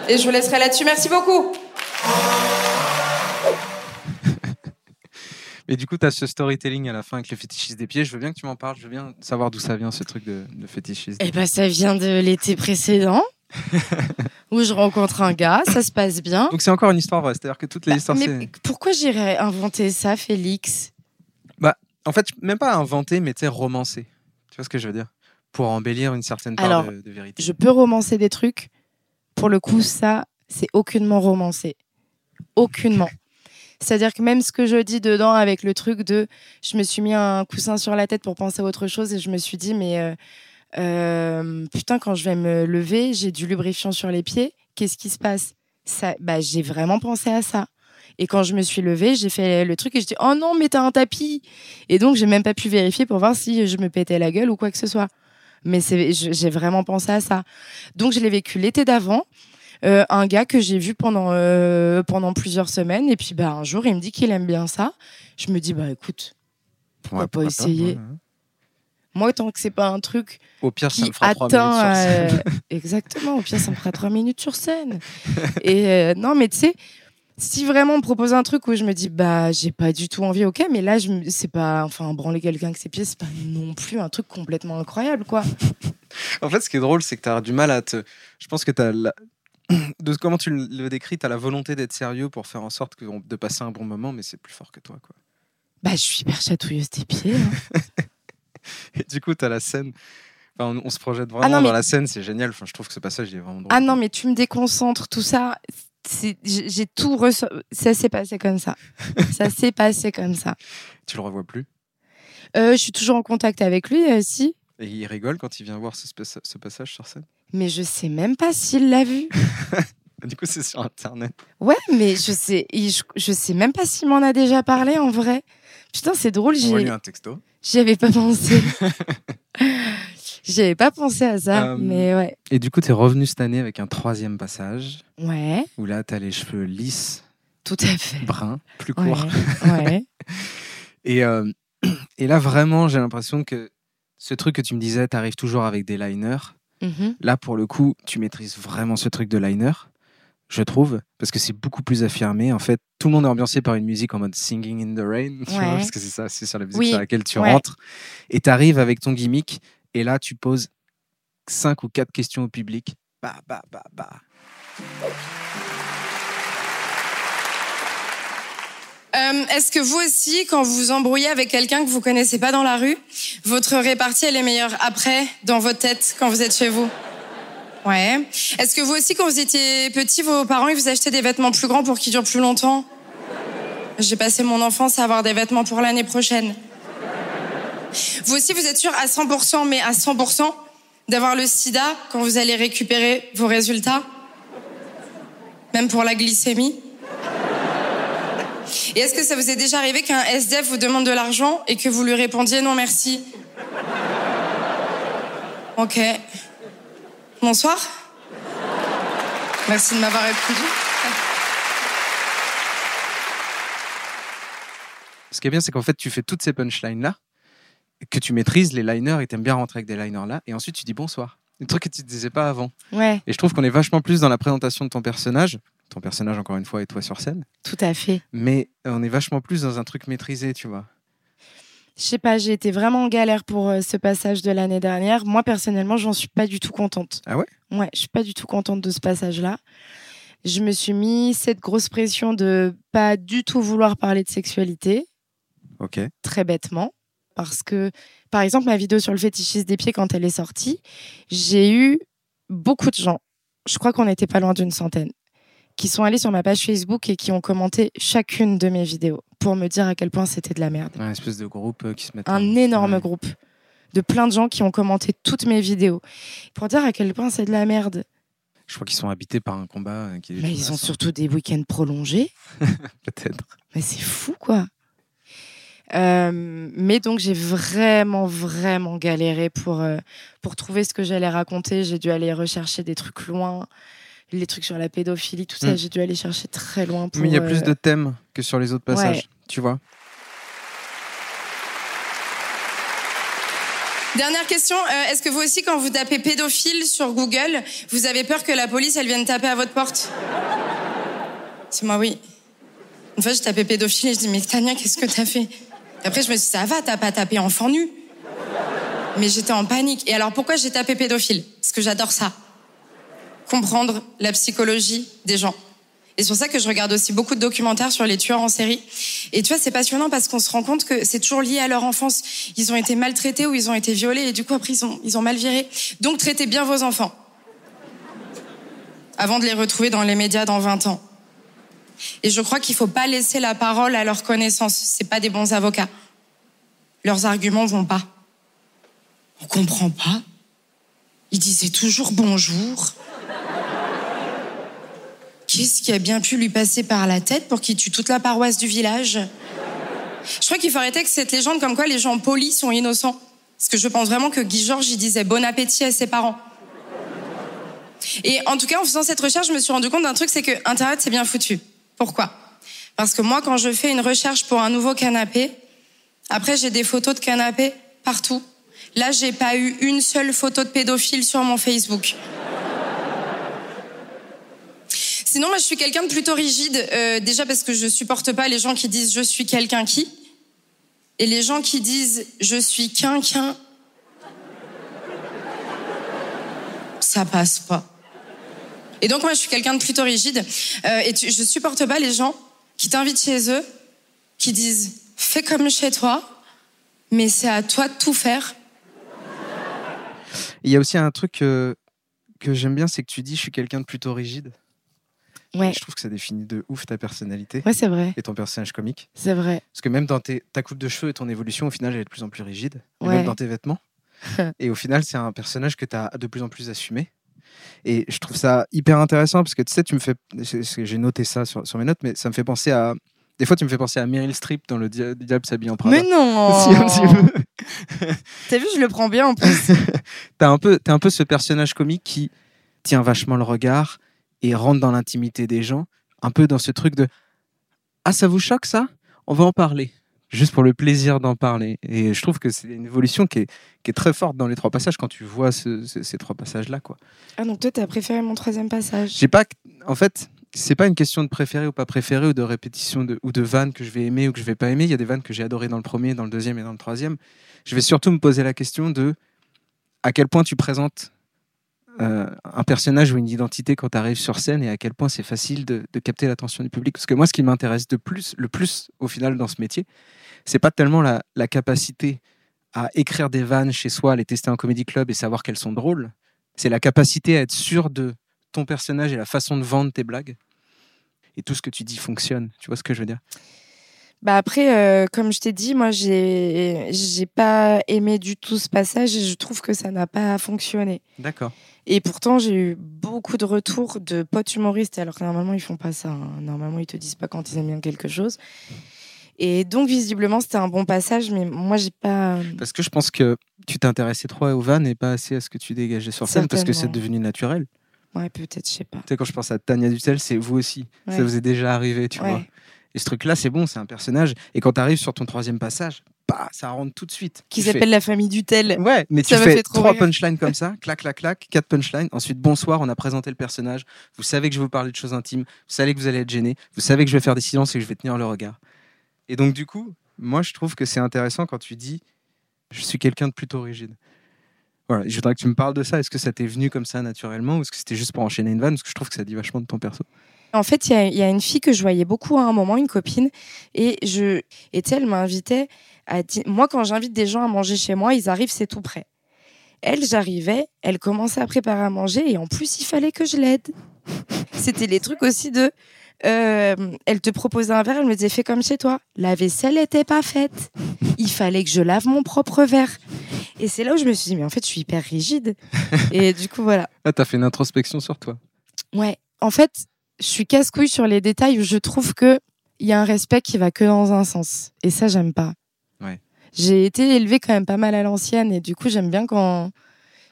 Et je vous laisserai là-dessus. Merci beaucoup. Mais du coup, tu as ce storytelling à la fin avec le fétichisme des pieds. Je veux bien que tu m'en parles. Je veux bien savoir d'où ça vient, ce truc de, de fétichisme. Eh ben, ça vient de l'été précédent, où je rencontre un gars, ça se passe bien. Donc, c'est encore une histoire vraie. C'est-à-dire que toutes les histoires, Mais pourquoi j'irais inventer ça, Félix? En fait, même pas inventer, mais tu sais, romancer. Tu vois ce que je veux dire? Pour embellir une certaine part Alors, de, de vérité. Je peux romancer des trucs? Pour le coup, ça, c'est aucunement romancé. Aucunement. C'est-à-dire que même ce que je dis dedans avec le truc de je me suis mis un coussin sur la tête pour penser à autre chose et je me suis dit mais euh, euh, putain quand je vais me lever j'ai du lubrifiant sur les pieds qu'est-ce qui se passe? Ça bah j'ai vraiment pensé à ça. Et quand je me suis levée j'ai fait le truc et je dis oh non mais t'as un tapis! Et donc j'ai même pas pu vérifier pour voir si je me pétais la gueule ou quoi que ce soit. Mais j'ai vraiment pensé à ça. Donc je l'ai vécu l'été d'avant euh, un gars que j'ai vu pendant euh, pendant plusieurs semaines et puis bah un jour il me dit qu'il aime bien ça je me dis bah écoute pourquoi Ouais, pas essayer ouais, ouais. moi tant que c'est pas un truc Au pire, ça me fera trois atteint minutes sur scène. euh, exactement au pire ça me fera trois minutes sur scène et non mais tu sais si vraiment on me propose un truc où je me dis bah j'ai pas du tout envie ok mais là je me- c'est pas enfin branler quelqu'un avec ses pieds c'est pas non plus un truc complètement incroyable quoi En fait, ce qui est drôle, c'est que tu as du mal à te. Je pense que tu as. La... De comment tu le décris, tu as la volonté d'être sérieux pour faire en sorte que, de passer un bon moment, mais c'est plus fort que toi. Quoi. bah je suis hyper chatouilleuse des pieds hein. Et du coup, tu as la scène. Enfin, on, on se projette vraiment Ah non, dans la scène, c'est génial. Enfin, je trouve que ce passage, il est vraiment drôle. Ah non, mais tu me déconcentres, tout ça. J'ai tout reçu. Ça s'est passé comme ça. ça s'est passé comme ça. Tu le revois plus? Euh, je suis toujours en contact avec lui, euh, si. Et il rigole quand il vient voir ce passage sur scène? Mais je sais même pas s'il l'a vu. Du coup, c'est sur Internet. Ouais, mais je sais, je, je sais même pas s'il m'en a déjà parlé en vrai. Putain, c'est drôle, j'y lui un texto. j'y avais pas pensé. J'y avais pas pensé à ça, Euh, mais ouais. Et du coup, tu es revenu cette année avec un troisième passage Ouais, où là, tu as les cheveux lisses, tout à fait. bruns, plus Ouais, courts. ouais. Et, euh, et là, vraiment, j'ai l'impression que ce truc que tu me disais, tu arrives toujours avec des liners. Mhm. Là, pour le coup, tu maîtrises vraiment ce truc de liner, je trouve, parce que c'est beaucoup plus affirmé. En fait, tout le monde est ambiancé par une musique en mode Singing in the Rain, tu vois, Ouais. parce que c'est ça, c'est sur la musique Oui, sur laquelle tu ouais. rentres. Et tu arrives avec ton gimmick, et là, tu poses cinq ou quatre questions au public. Bah, bah, bah, bah. Euh, Est-ce que vous aussi, quand vous vous embrouillez avec quelqu'un que vous connaissez pas dans la rue, votre répartie elle est meilleure après, dans votre tête, quand vous êtes chez vous? Ouais. Est-ce que vous aussi, quand vous étiez petit, vos parents ils vous achetaient des vêtements plus grands pour qu'ils durent plus longtemps? J'ai passé mon enfance à avoir des vêtements pour l'année prochaine. Vous aussi, vous êtes sûr à 100%, mais à 100%, d'avoir le sida quand vous allez récupérer vos résultats? Même pour la glycémie? Et est-ce que ça vous est déjà arrivé qu'un SDF vous demande de l'argent et que vous lui répondiez non merci? Ok. Bonsoir. Merci de m'avoir répondu. Ce qui est bien, c'est qu'en fait, tu fais toutes ces punchlines-là, que tu maîtrises les liners et t'aimes bien rentrer avec des liners-là, et ensuite tu dis bonsoir. Des trucs que tu ne disais pas avant. Ouais, Et je trouve qu'on est vachement plus dans la présentation de ton personnage. Ton personnage, encore une fois, et toi sur scène. tout à fait. Mais on est vachement plus dans un truc maîtrisé, tu vois. Je sais pas, j'ai été vraiment en galère pour euh, ce passage de l'année dernière. Moi, personnellement, j'en suis pas du tout contente. Ah ouais? Ouais, je suis pas du tout contente de ce passage-là. Je me suis mis cette grosse pression de pas du tout vouloir parler de sexualité. Ok. très bêtement. Parce que, par exemple, ma vidéo sur le fétichisme des pieds, quand elle est sortie, j'ai eu beaucoup de gens, je crois qu'on n'était pas loin d'une centaine, qui sont allés sur ma page Facebook et qui ont commenté chacune de mes vidéos pour me dire à quel point c'était de la merde. Un espèce de groupe euh, qui se met. Un énorme Ouais. groupe de plein de gens qui ont commenté toutes mes vidéos pour dire à quel point c'est de la merde. Je crois qu'ils sont habités par un combat euh, qui est. Mais ils ont surtout des week-ends prolongés. Peut-être. Mais c'est fou, quoi. Euh, mais donc j'ai vraiment vraiment galéré pour euh, pour trouver ce que j'allais raconter. J'ai dû aller rechercher des trucs loin, les trucs sur la pédophilie, tout ça. Mm. J'ai dû aller chercher très loin. Pour, Mais il y a euh, plus de thèmes que sur les autres passages, ouais. tu vois. Dernière question, euh, est-ce que vous aussi, quand vous tapez pédophile sur Google, vous avez peur que la police, elle vienne taper à votre porte? C'est moi, oui. Une fois, j'ai tapé pédophile et je dis, mais Tania, qu'est-ce que t'as fait? Et Après, je me suis dit, ça va, t'as pas tapé enfant nu? Mais j'étais en panique. Et alors, pourquoi j'ai tapé pédophile? Parce que j'adore ça. Comprendre la psychologie des gens. Et c'est pour ça que je regarde aussi beaucoup de documentaires sur les tueurs en série. Et tu vois, c'est passionnant parce qu'on se rend compte que c'est toujours lié à leur enfance. Ils ont été maltraités ou ils ont été violés et du coup, après, ils ont, ils ont mal viré. Donc, traitez bien vos enfants. Avant de les retrouver dans les médias dans 20 ans. Et je crois qu'il faut pas laisser la parole à leur connaissance. C'est pas des bons avocats. Leurs arguments vont pas. On comprend pas. Ils disaient toujours bonjour. Qu'est-ce qui a bien pu lui passer par la tête pour qu'il tue toute la paroisse du village Je crois qu'il faut arrêter cette légende comme quoi les gens polis sont innocents. Parce que je pense vraiment que Guy Georges, disait bon appétit à ses parents. Et en tout cas, en faisant cette recherche, je me suis rendu compte d'un truc, c'est que Internet, c'est bien foutu. Pourquoi? Parce que moi, quand je fais une recherche pour un nouveau canapé, après, j'ai des photos de canapé partout. Là, j'ai pas eu une seule photo de pédophile sur mon Facebook. Sinon, moi, je suis quelqu'un de plutôt rigide. euh, déjà parce que je supporte pas les gens qui disent je suis quelqu'un qui. Et les gens qui disent je suis quelqu'un. Ça passe pas. Et donc, moi, je suis quelqu'un de plutôt rigide. Euh, et tu- je supporte pas les gens qui t'invitent chez eux, qui disent fais comme chez toi, mais c'est à toi de tout faire. Il y a aussi un truc euh, que j'aime bien, c'est que tu dis je suis quelqu'un de plutôt rigide. Ouais. Je trouve que ça définit de ouf ta personnalité Ouais, c'est vrai. et ton personnage comique. C'est vrai. Parce que même dans tes, ta coupe de cheveux et ton évolution, au final, elle est de plus en plus rigide. Et même dans tes vêtements. et au final, c'est un personnage que tu as de plus en plus assumé. Et je trouve ça hyper intéressant parce que tu sais, tu me fais. J'ai noté ça sur, sur mes notes, mais ça me fait penser à. Des fois, tu me fais penser à Meryl Streep dans Le Dia- Diable s'habille en Prada. Mais non Si, un petit peu. T'as vu, je le prends bien en plus. T'as un peu, un peu ce personnage comique qui tient vachement le regard et rentre dans l'intimité des gens, un peu dans ce truc de ah ça vous choque ça? On va en parler, juste pour le plaisir d'en parler. Et je trouve que c'est une évolution qui est, qui est très forte dans les trois passages quand tu vois ce- ce- ces trois passages là quoi. Ah, donc toi, t'as préféré mon troisième passage? J'ai pas, en fait, c'est pas une question de préférer ou pas préférer ou de répétition de, ou de vannes que je vais aimer ou que je vais pas aimer. Il y a des vannes que j'ai adorées dans le premier, dans le deuxième et dans le troisième. Je vais surtout me poser la question de à quel point tu présentes euh, un personnage ou une identité quand tu arrives sur scène et à quel point c'est facile de, de capter l'attention du public. Parce que moi, ce qui m'intéresse de plus, le plus au final dans ce métier, c'est pas tellement la, la capacité à écrire des vannes chez soi, les tester en comédie club et savoir qu'elles sont drôles. C'est la capacité à être sûr de ton personnage et la façon de vendre tes blagues. Et tout ce que tu dis fonctionne. Tu vois ce que je veux dire? Bah après, euh, comme je t'ai dit, moi, j'ai j'ai pas aimé du tout ce passage et je trouve que ça n'a pas fonctionné. D'accord. Et pourtant, j'ai eu beaucoup de retours de potes humoristes, alors que normalement, ils font pas ça. hein. Normalement, ils te disent pas quand ils aiment bien quelque chose. Et donc, visiblement, c'était un bon passage, mais moi, j'ai pas. Parce que je pense que tu t'intéressais trop aux vannes et pas assez à ce que tu dégageais sur scène parce que c'est devenu naturel. Ouais, peut-être, je sais pas. Tu sais, quand je pense à Tania Dutel, c'est vous aussi. Ça vous est déjà arrivé, tu Ouais. vois. Et ce truc-là, c'est bon, c'est un personnage. Et quand tu arrives sur ton troisième passage, bah, ça rentre tout de suite. Qui fais- s'appelle la famille Dutel. Ouais, mais tu Ça fais fait trois rire. punchlines comme ça, clac, clac, clac, quatre punchlines. Ensuite, bonsoir, on a présenté le personnage. Vous savez que je vais vous parler de choses intimes. Vous savez que vous allez être gêné. Vous savez que je vais faire des silences et que je vais tenir le regard. Et donc, du coup, moi, je trouve que c'est intéressant quand tu dis je suis quelqu'un de plutôt rigide. Voilà, je voudrais que tu me parles de ça. Est-ce que ça t'est venu comme ça naturellement ou est-ce que c'était juste pour enchaîner une vanne? Parce que je trouve que ça dit vachement de ton perso. En fait, il y a, il y a une fille que je voyais beaucoup à un moment, une copine, et je, et elle m'invitait à dire, moi, quand j'invite des gens à manger chez moi, ils arrivent, c'est tout prêt. Elle, j'arrivais, elle commençait à préparer à manger, et en plus, il fallait que je l'aide. C'était les trucs aussi de, euh, elle te proposait un verre, elle me disait, fais comme chez toi. La vaisselle n'était pas faite. Il fallait que je lave mon propre verre. Et c'est là où je me suis dit, mais en fait, je suis hyper rigide. Et du coup, voilà. Là, tu as fait une introspection sur toi. Ouais. En fait, je suis casse-couille sur les détails où je trouve que il y a un respect qui va que dans un sens. Et ça, j'aime pas. J'ai été élevée quand même pas mal à l'ancienne et du coup, j'aime bien quand.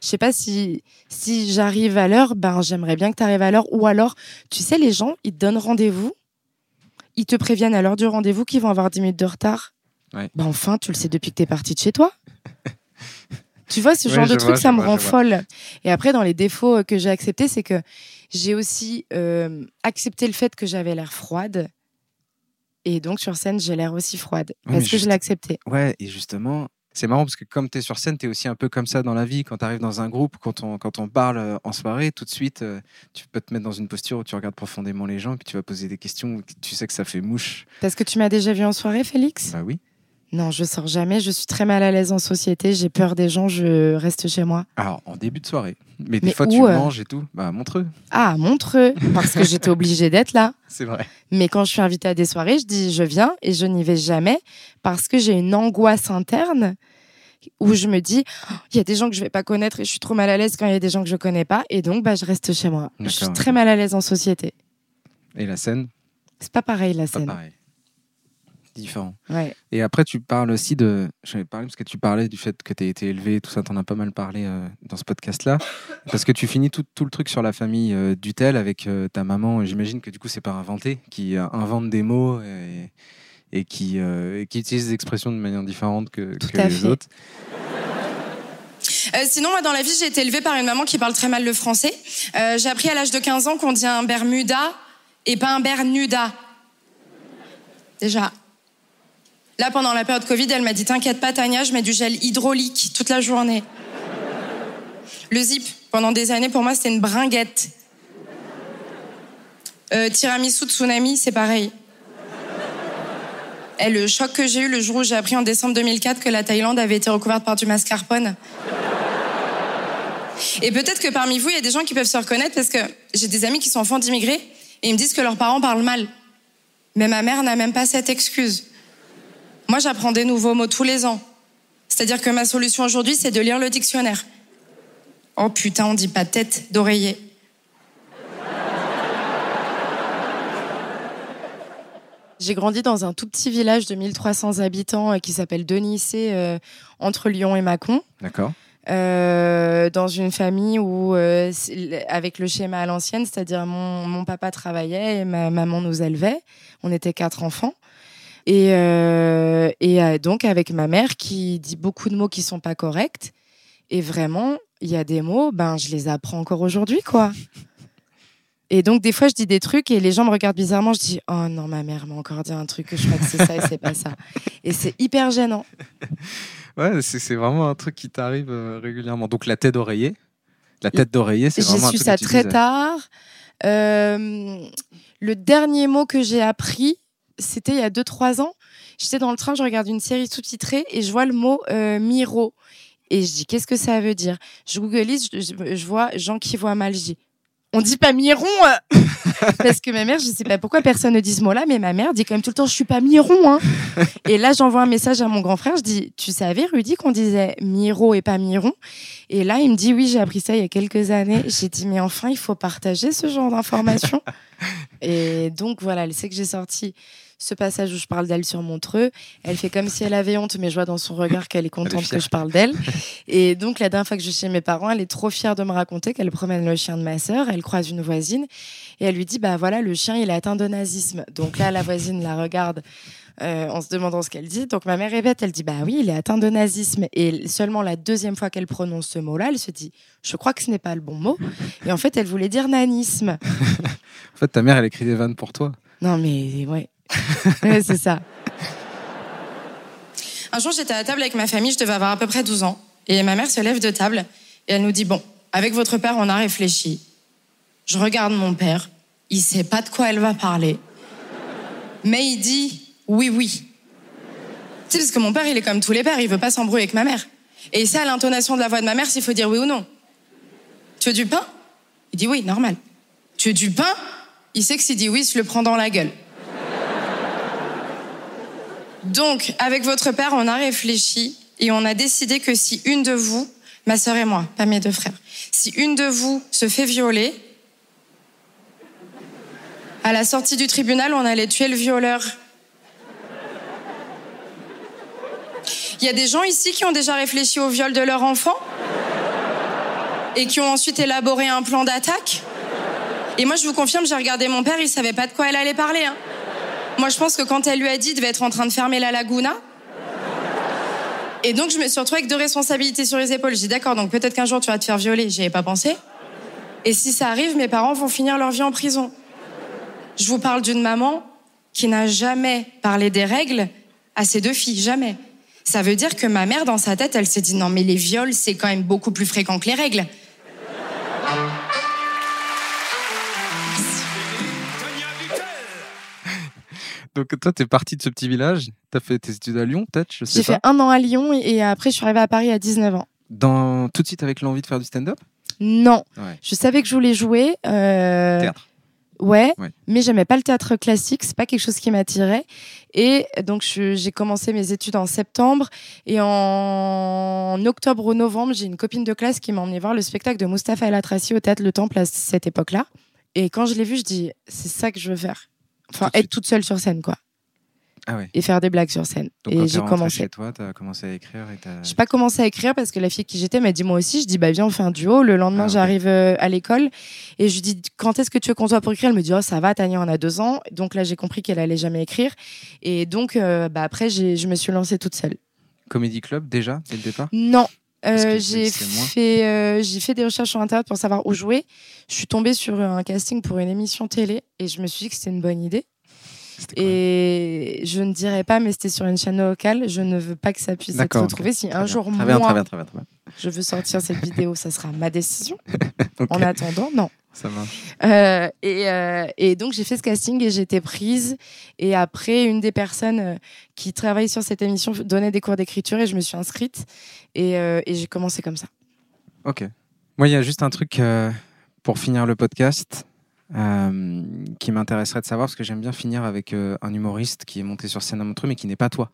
Je sais pas si, si j'arrive à l'heure, ben j'aimerais bien que tu arrives à l'heure. Ou alors, tu sais, les gens, ils te donnent rendez-vous, ils te préviennent à l'heure du rendez-vous qu'ils vont avoir 10 minutes de retard. Ouais. Ben enfin, tu le sais depuis que t'es parti de chez toi. tu vois, ce genre de truc, vois, ça me vois, rend folle. Et après, dans les défauts que j'ai acceptés, c'est que j'ai aussi euh, accepté le fait que j'avais l'air froide. Et donc, sur scène, j'ai l'air aussi froide. Parce que juste- je l'ai accepté? Ouais, et justement, c'est marrant parce que comme tu es sur scène, tu es aussi un peu comme ça dans la vie. Quand tu arrives dans un groupe, quand on, quand on parle euh, en soirée, tout de suite, euh, tu peux te mettre dans une posture où tu regardes profondément les gens, puis tu vas poser des questions, tu sais que ça fait mouche. Parce que tu m'as déjà vu en soirée, Félix? Bah oui. Non, je sors jamais. Je suis très mal à l'aise en société. J'ai peur des gens. Je reste chez moi. Alors, en début de soirée. Mais des Mais fois, où, tu euh manges et tout. Bah, Montreux. Ah, Montreux, parce que j'étais obligée d'être là. C'est vrai. Mais quand je suis invitée à des soirées, je dis je viens et je n'y vais jamais parce que j'ai une angoisse interne où je me dis Oh, il y a des gens que je vais pas connaître et je suis trop mal à l'aise quand il y a des gens que je connais pas et donc bah je reste chez moi. Je suis très mal à l'aise en société. Et la scène, C'est pas pareil la pas scène. pareil. Différent. Ouais. Et après, tu parles aussi de. J'avais parlé parce que tu parlais du fait que tu as été élevé, tout ça, tu en as pas mal parlé euh, dans ce podcast-là. Parce que tu finis tout, tout le truc sur la famille euh, Dutel avec euh, ta maman. et J'imagine que du coup, c'est pas inventé, qui euh, invente des mots et, et qui, qui utilise des expressions de manière différente que, les fait. autres. Euh, sinon, moi, dans la vie, j'ai été élevée par une maman qui parle très mal le français. Euh, j'ai appris à l'âge de 15 ans qu'on dit un Bermuda et pas un Bernuda. Déjà. Là, pendant la période Covid, elle m'a dit T'inquiète pas, Tania, je mets du gel hydraulique toute la journée. Le zip, pendant des années, pour moi, c'était une bringuette. Euh, tiramisu tsunami, c'est pareil. Et le choc que j'ai eu le jour où j'ai appris en décembre 2004 que la Thaïlande avait été recouverte par du mascarpone. Et peut-être que parmi vous, il y a des gens qui peuvent se reconnaître parce que j'ai des amis qui sont enfants d'immigrés et ils me disent que leurs parents parlent mal. Mais ma mère n'a même pas cette excuse. Moi, j'apprends des nouveaux mots tous les ans. C'est-à-dire que ma solution aujourd'hui, c'est de lire le dictionnaire. Oh putain, on dit pas tête d'oreiller. J'ai grandi dans un tout petit village de 1300 habitants euh, qui s'appelle Denissé, euh, entre Lyon et Mâcon. D'accord. Euh, dans une famille où, euh, avec le schéma à l'ancienne, c'est-à-dire mon, mon papa travaillait et ma maman nous élevait. On était quatre enfants. Et, euh, et euh, donc avec ma mère qui dit beaucoup de mots qui sont pas corrects. Et vraiment, il y a des mots, ben je les apprends encore aujourd'hui, quoi. Et donc des fois je dis des trucs et les gens me regardent bizarrement. Je dis oh non ma mère m'a encore dit un truc que je crois que c'est ça et c'est pas ça. Et c'est hyper gênant. Ouais, c'est vraiment un truc qui t'arrive euh, régulièrement. Donc, la tête d'oreiller. La tête d'oreiller, c'est J'ai vraiment un su truc ça très tard. Euh, le dernier mot que j'ai appris, c'était il y a 2-3 ans. J'étais dans le train, je regarde une série sous-titrée et je vois le mot euh, Miro. Et je dis, qu'est-ce que ça veut dire? Je googleise, je, je- je vois gens qui voient mal. Je dis, on dit pas Miron euh Parce que ma mère, je sais pas pourquoi personne ne dit ce mot-là, mais ma mère dit quand même tout le temps, je suis pas Miron. Hein. et là, j'envoie un message à mon grand frère, je dis, tu savais, Rudy, qu'on disait Miro et pas Miron? Et là, il me dit, oui, j'ai appris ça il y a quelques années. J'ai dit, mais enfin, il faut partager ce genre d'informations. et donc, voilà, sait que j'ai sorti ce passage où je parle d'elle sur Montreux. Elle fait comme si elle avait honte, mais je vois dans son regard qu'elle est contente que je parle d'elle. Et donc, la dernière fois que je suis chez mes parents, elle est trop fière de me raconter qu'elle promène le chien de ma sœur. Elle croise une voisine et elle lui dit, bah voilà, le chien, il est atteint de nazisme. Donc là, la voisine la regarde. euh, en se demandant ce qu'elle dit. Donc ma mère est bête, elle dit bah oui, il est atteint de nazisme. Et seulement la deuxième fois qu'elle prononce ce mot-là, elle se dit je crois que ce n'est pas le bon mot. Et en fait, elle voulait dire nanisme. En fait, ta mère, elle écrit des vannes pour toi. Non mais ouais, Ouais, c'est ça. Un jour, j'étais à table avec ma famille, je devais avoir à peu près 12 ans. Et ma mère se lève de table et elle nous dit Bon, avec votre père, on a réfléchi. Je regarde mon père, il sait pas de quoi elle va parler. Mais il dit oui, oui. Tu sais, parce que mon père, il est comme tous les pères, il veut pas s'embrouiller avec ma mère. Et sait à l'intonation de la voix de ma mère s'il faut dire oui ou non. Tu veux du pain? Il dit oui, normal. Tu veux du pain? Il sait que s'il dit oui, il se le prend dans la gueule. Donc, avec votre père, on a réfléchi et on a décidé que si une de vous, ma sœur et moi, pas mes deux frères, si une de vous se fait violer, à la sortie du tribunal, on allait tuer le violeur. Il y a des gens ici qui ont déjà réfléchi au viol de leur enfant et qui ont ensuite élaboré un plan d'attaque. Et moi, je vous confirme, j'ai regardé mon père, il savait pas de quoi elle allait parler. Hein. Moi, je pense que quand elle lui a dit, il devait être en train de fermer la laguna. Et donc, je me suis retrouvée avec deux responsabilités sur les épaules. J'ai dit, d'accord, donc peut-être qu'un jour tu vas te faire violer. J'y avais pas pensé. Et si ça arrive, mes parents vont finir leur vie en prison. Je vous parle d'une maman qui n'a jamais parlé des règles à ses deux filles, jamais. Ça veut dire que ma mère, dans sa tête, elle s'est dit non, mais les viols, c'est quand même beaucoup plus fréquent que les règles. Donc toi, t'es parti de ce petit village, t'as fait tes études à Lyon, peut-être, J'ai fait un an à Lyon et après je suis arrivée à Paris à 19 ans. Dans tout de suite avec l'envie de faire du stand-up? Non, Ouais. je savais que je voulais jouer. euh, Théâtre. Ouais, Ouais. mais j'aimais pas le théâtre classique, c'est pas quelque chose qui m'attirait. Et donc j'ai commencé mes études en septembre et en octobre ou novembre, j'ai une copine de classe qui m'a emmené voir le spectacle de Mustapha El Atrassi au théâtre Le Temple à cette époque-là. Et quand je l'ai vu, je dis c'est ça que je veux faire. Enfin, être toute seule sur scène, quoi. Ah ouais. Et faire des blagues sur scène. Donc et j'ai commencé. chez toi, t'as commencé à écrire et. J'ai pas commencé à écrire parce que la fille qui j'étais m'a dit moi aussi. Je dis bah viens on fait un duo. Le lendemain Ah, j'arrive euh, à l'école et je lui dis quand est-ce que tu veux qu'on soit pour écrire? Elle me dit oh ça va Tania on a deux ans. Donc là j'ai compris qu'elle allait jamais écrire et donc euh, bah après j'ai- je me suis lancée toute seule. Comedy Club déjà dès le départ? Non. Euh, j'ai fait euh, j'ai fait des recherches sur internet pour savoir où jouer. Je suis tombée sur un casting pour une émission télé et je me suis dit que c'était une bonne idée. Et je ne dirais pas, mais c'était sur une chaîne locale. Je ne veux pas que ça puisse être retrouvé. Si un jour, moi, je veux sortir cette vidéo, ça sera ma décision. En attendant, non. Ça marche. Euh, et, euh, et donc, j'ai fait ce casting et été prise. Et après, une des personnes euh, qui travaille sur cette émission donnait des cours d'écriture et je me suis inscrite. Et, euh, et j'ai commencé comme ça. Ok. Moi, il y a juste un truc pour finir le podcast qui m'intéresserait de savoir parce que j'aime bien finir avec un humoriste qui est monté sur scène à Montreux mais qui n'est pas toi.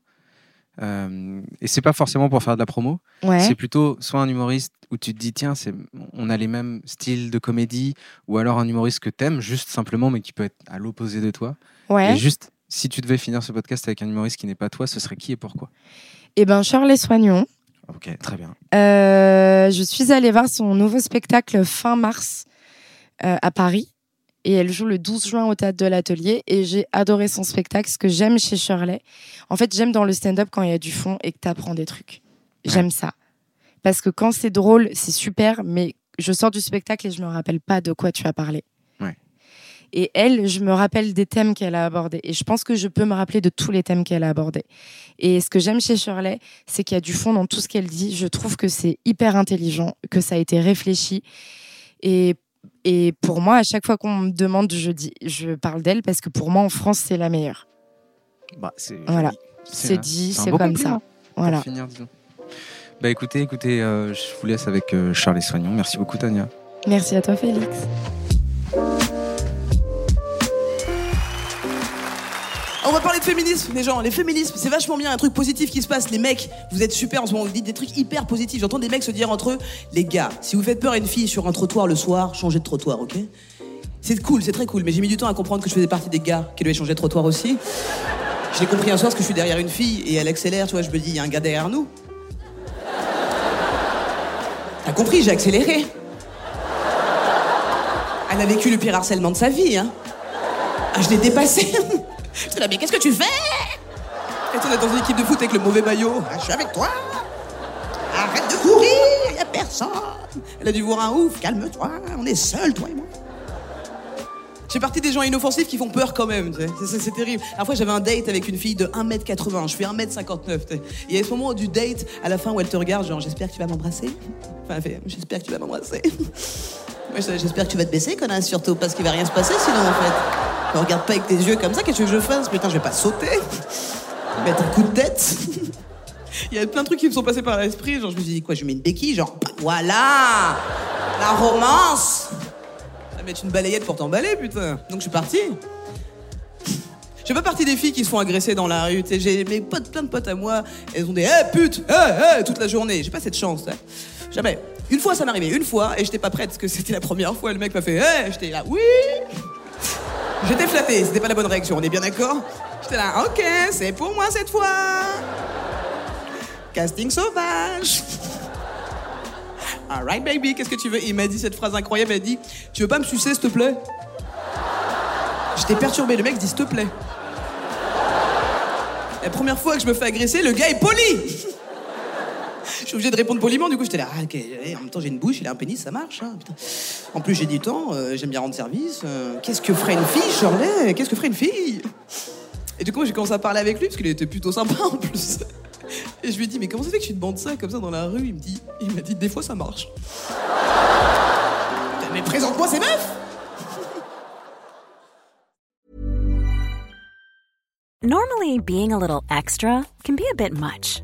Euh, et c'est pas forcément pour faire de la promo. Ouais. C'est plutôt soit un humoriste où tu te dis tiens, c'est, on a les mêmes styles de comédie, ou alors un humoriste que t'aimes juste simplement mais qui peut être à l'opposé de toi. Ouais. Et juste, si tu devais finir ce podcast avec un humoriste qui n'est pas toi, ce serait qui et pourquoi? Et ben, Shirley Soignon. Ok, très bien. Euh, je suis allée voir son nouveau spectacle fin mars euh, à Paris. Et elle joue le 12 juin au théâtre de l'Atelier. Et j'ai adoré son spectacle. Ce que j'aime chez Shirley, en fait, j'aime dans le stand-up quand il y a du fond et que tu apprends des trucs. J'aime ça. Parce que quand c'est drôle, c'est super, mais je sors du spectacle et je me rappelle pas de quoi tu as parlé. Ouais. Et elle, je me rappelle des thèmes qu'elle a abordés. Et je pense que je peux me rappeler de tous les thèmes qu'elle a abordés. Et ce que j'aime chez Shirley, c'est qu'il y a du fond dans tout ce qu'elle dit. Je trouve que c'est hyper intelligent, que ça a été réfléchi. Et, et pour moi, à chaque fois qu'on me demande, je, dis, je parle d'elle parce que pour moi, en France, c'est la meilleure. Bah, c'est Voilà. C'est dit, c'est comme ça. Voilà. Finir. Bah écoutez, écoutez, euh, je vous laisse avec euh, Charles Soignon. Merci beaucoup Tania. Merci à toi, Félix. On va parler de féminisme, les gens. Les féminismes, c'est vachement bien, un truc positif qui se passe. Les mecs, vous êtes super en ce moment, vous dites des trucs hyper positifs. J'entends des mecs se dire entre eux, les gars, si vous faites peur à une fille sur un trottoir le soir, changez de trottoir, ok? C'est cool, c'est très cool, mais j'ai mis du temps à comprendre que je faisais partie des gars qui devaient changer de trottoir aussi. J'ai compris un soir que je suis derrière une fille et elle accélère, tu vois, je me dis, il y a un gars derrière nous. T'as compris, j'ai accéléré. Elle a vécu le pire harcèlement de sa vie, hein. Ah, je l'ai dépassé. J'étais là, mais qu'est-ce que tu fais? Et on est dans une équipe de foot avec le mauvais maillot? Ah, je suis avec toi. Arrête de courir, y a personne. Elle a dû voir un ouf, calme-toi, on est seuls, toi et moi. J'ai partie des gens inoffensifs qui font peur quand même, tu sais. C'est- terrible. La fois, j'avais un date avec une fille de 1m80, je fais 1m59, tu sais. Et à ce moment du date, à la fin où elle te regarde, genre, j'espère que tu vas m'embrasser. Enfin, elle fait, j'espère que tu vas m'embrasser. J'espère que tu vas te baisser, connasse, surtout, parce qu'il va rien se passer sinon, en fait. Regarde pas avec tes yeux comme ça, qu'est-ce que je fasse? Putain, je vais pas sauter. Mettre un coup de tête. Il y a plein de trucs qui me sont passés par l'esprit. Genre, je me suis dit, quoi, je mets une béquille Genre, bah, voilà La romance À mettre une balayette pour t'emballer, putain. Donc, je suis parti. Je fais pas partie des filles qui se font agresser dans la rue. J'ai mes potes, plein de potes à moi. Elles ont des Eh pute Eh eh toute la journée. J'ai pas cette chance. hein. Jamais. Une fois, ça m'est arrivé. Une fois, et j'étais pas prête parce que c'était la première fois. Le mec m'a fait Eh J'étais là, oui J'étais flatté. C'était pas la bonne réaction. On est bien d'accord J'étais là, ok, c'est pour moi cette fois. Casting sauvage. Alright baby, qu'est-ce que tu veux? Il m'a dit cette phrase incroyable, il m'a dit Tu veux pas me sucer s'il te plaît? J'étais perturbé, le mec dit s'il te plaît. La première fois que je me fais agresser, le gars est poli Je suis obligé de répondre poliment, du coup j'étais là, ah, ok, en même temps j'ai une bouche, il a un pénis, ça marche. hein. En plus j'ai du temps, euh, j'aime bien rendre service. euh, Qu'est-ce que ferait une fille, Shirley? Qu'est-ce que ferait une fille? Et du coup j'ai commencé à parler avec lui, parce qu'il était plutôt sympa en plus. Et je lui ai dit, mais comment ça fait que tu te bandes ça comme ça dans la rue? Il me dit, m'a dit, des fois ça marche. Mais présente-moi ces meufs Normally, being a little extra can be a bit much,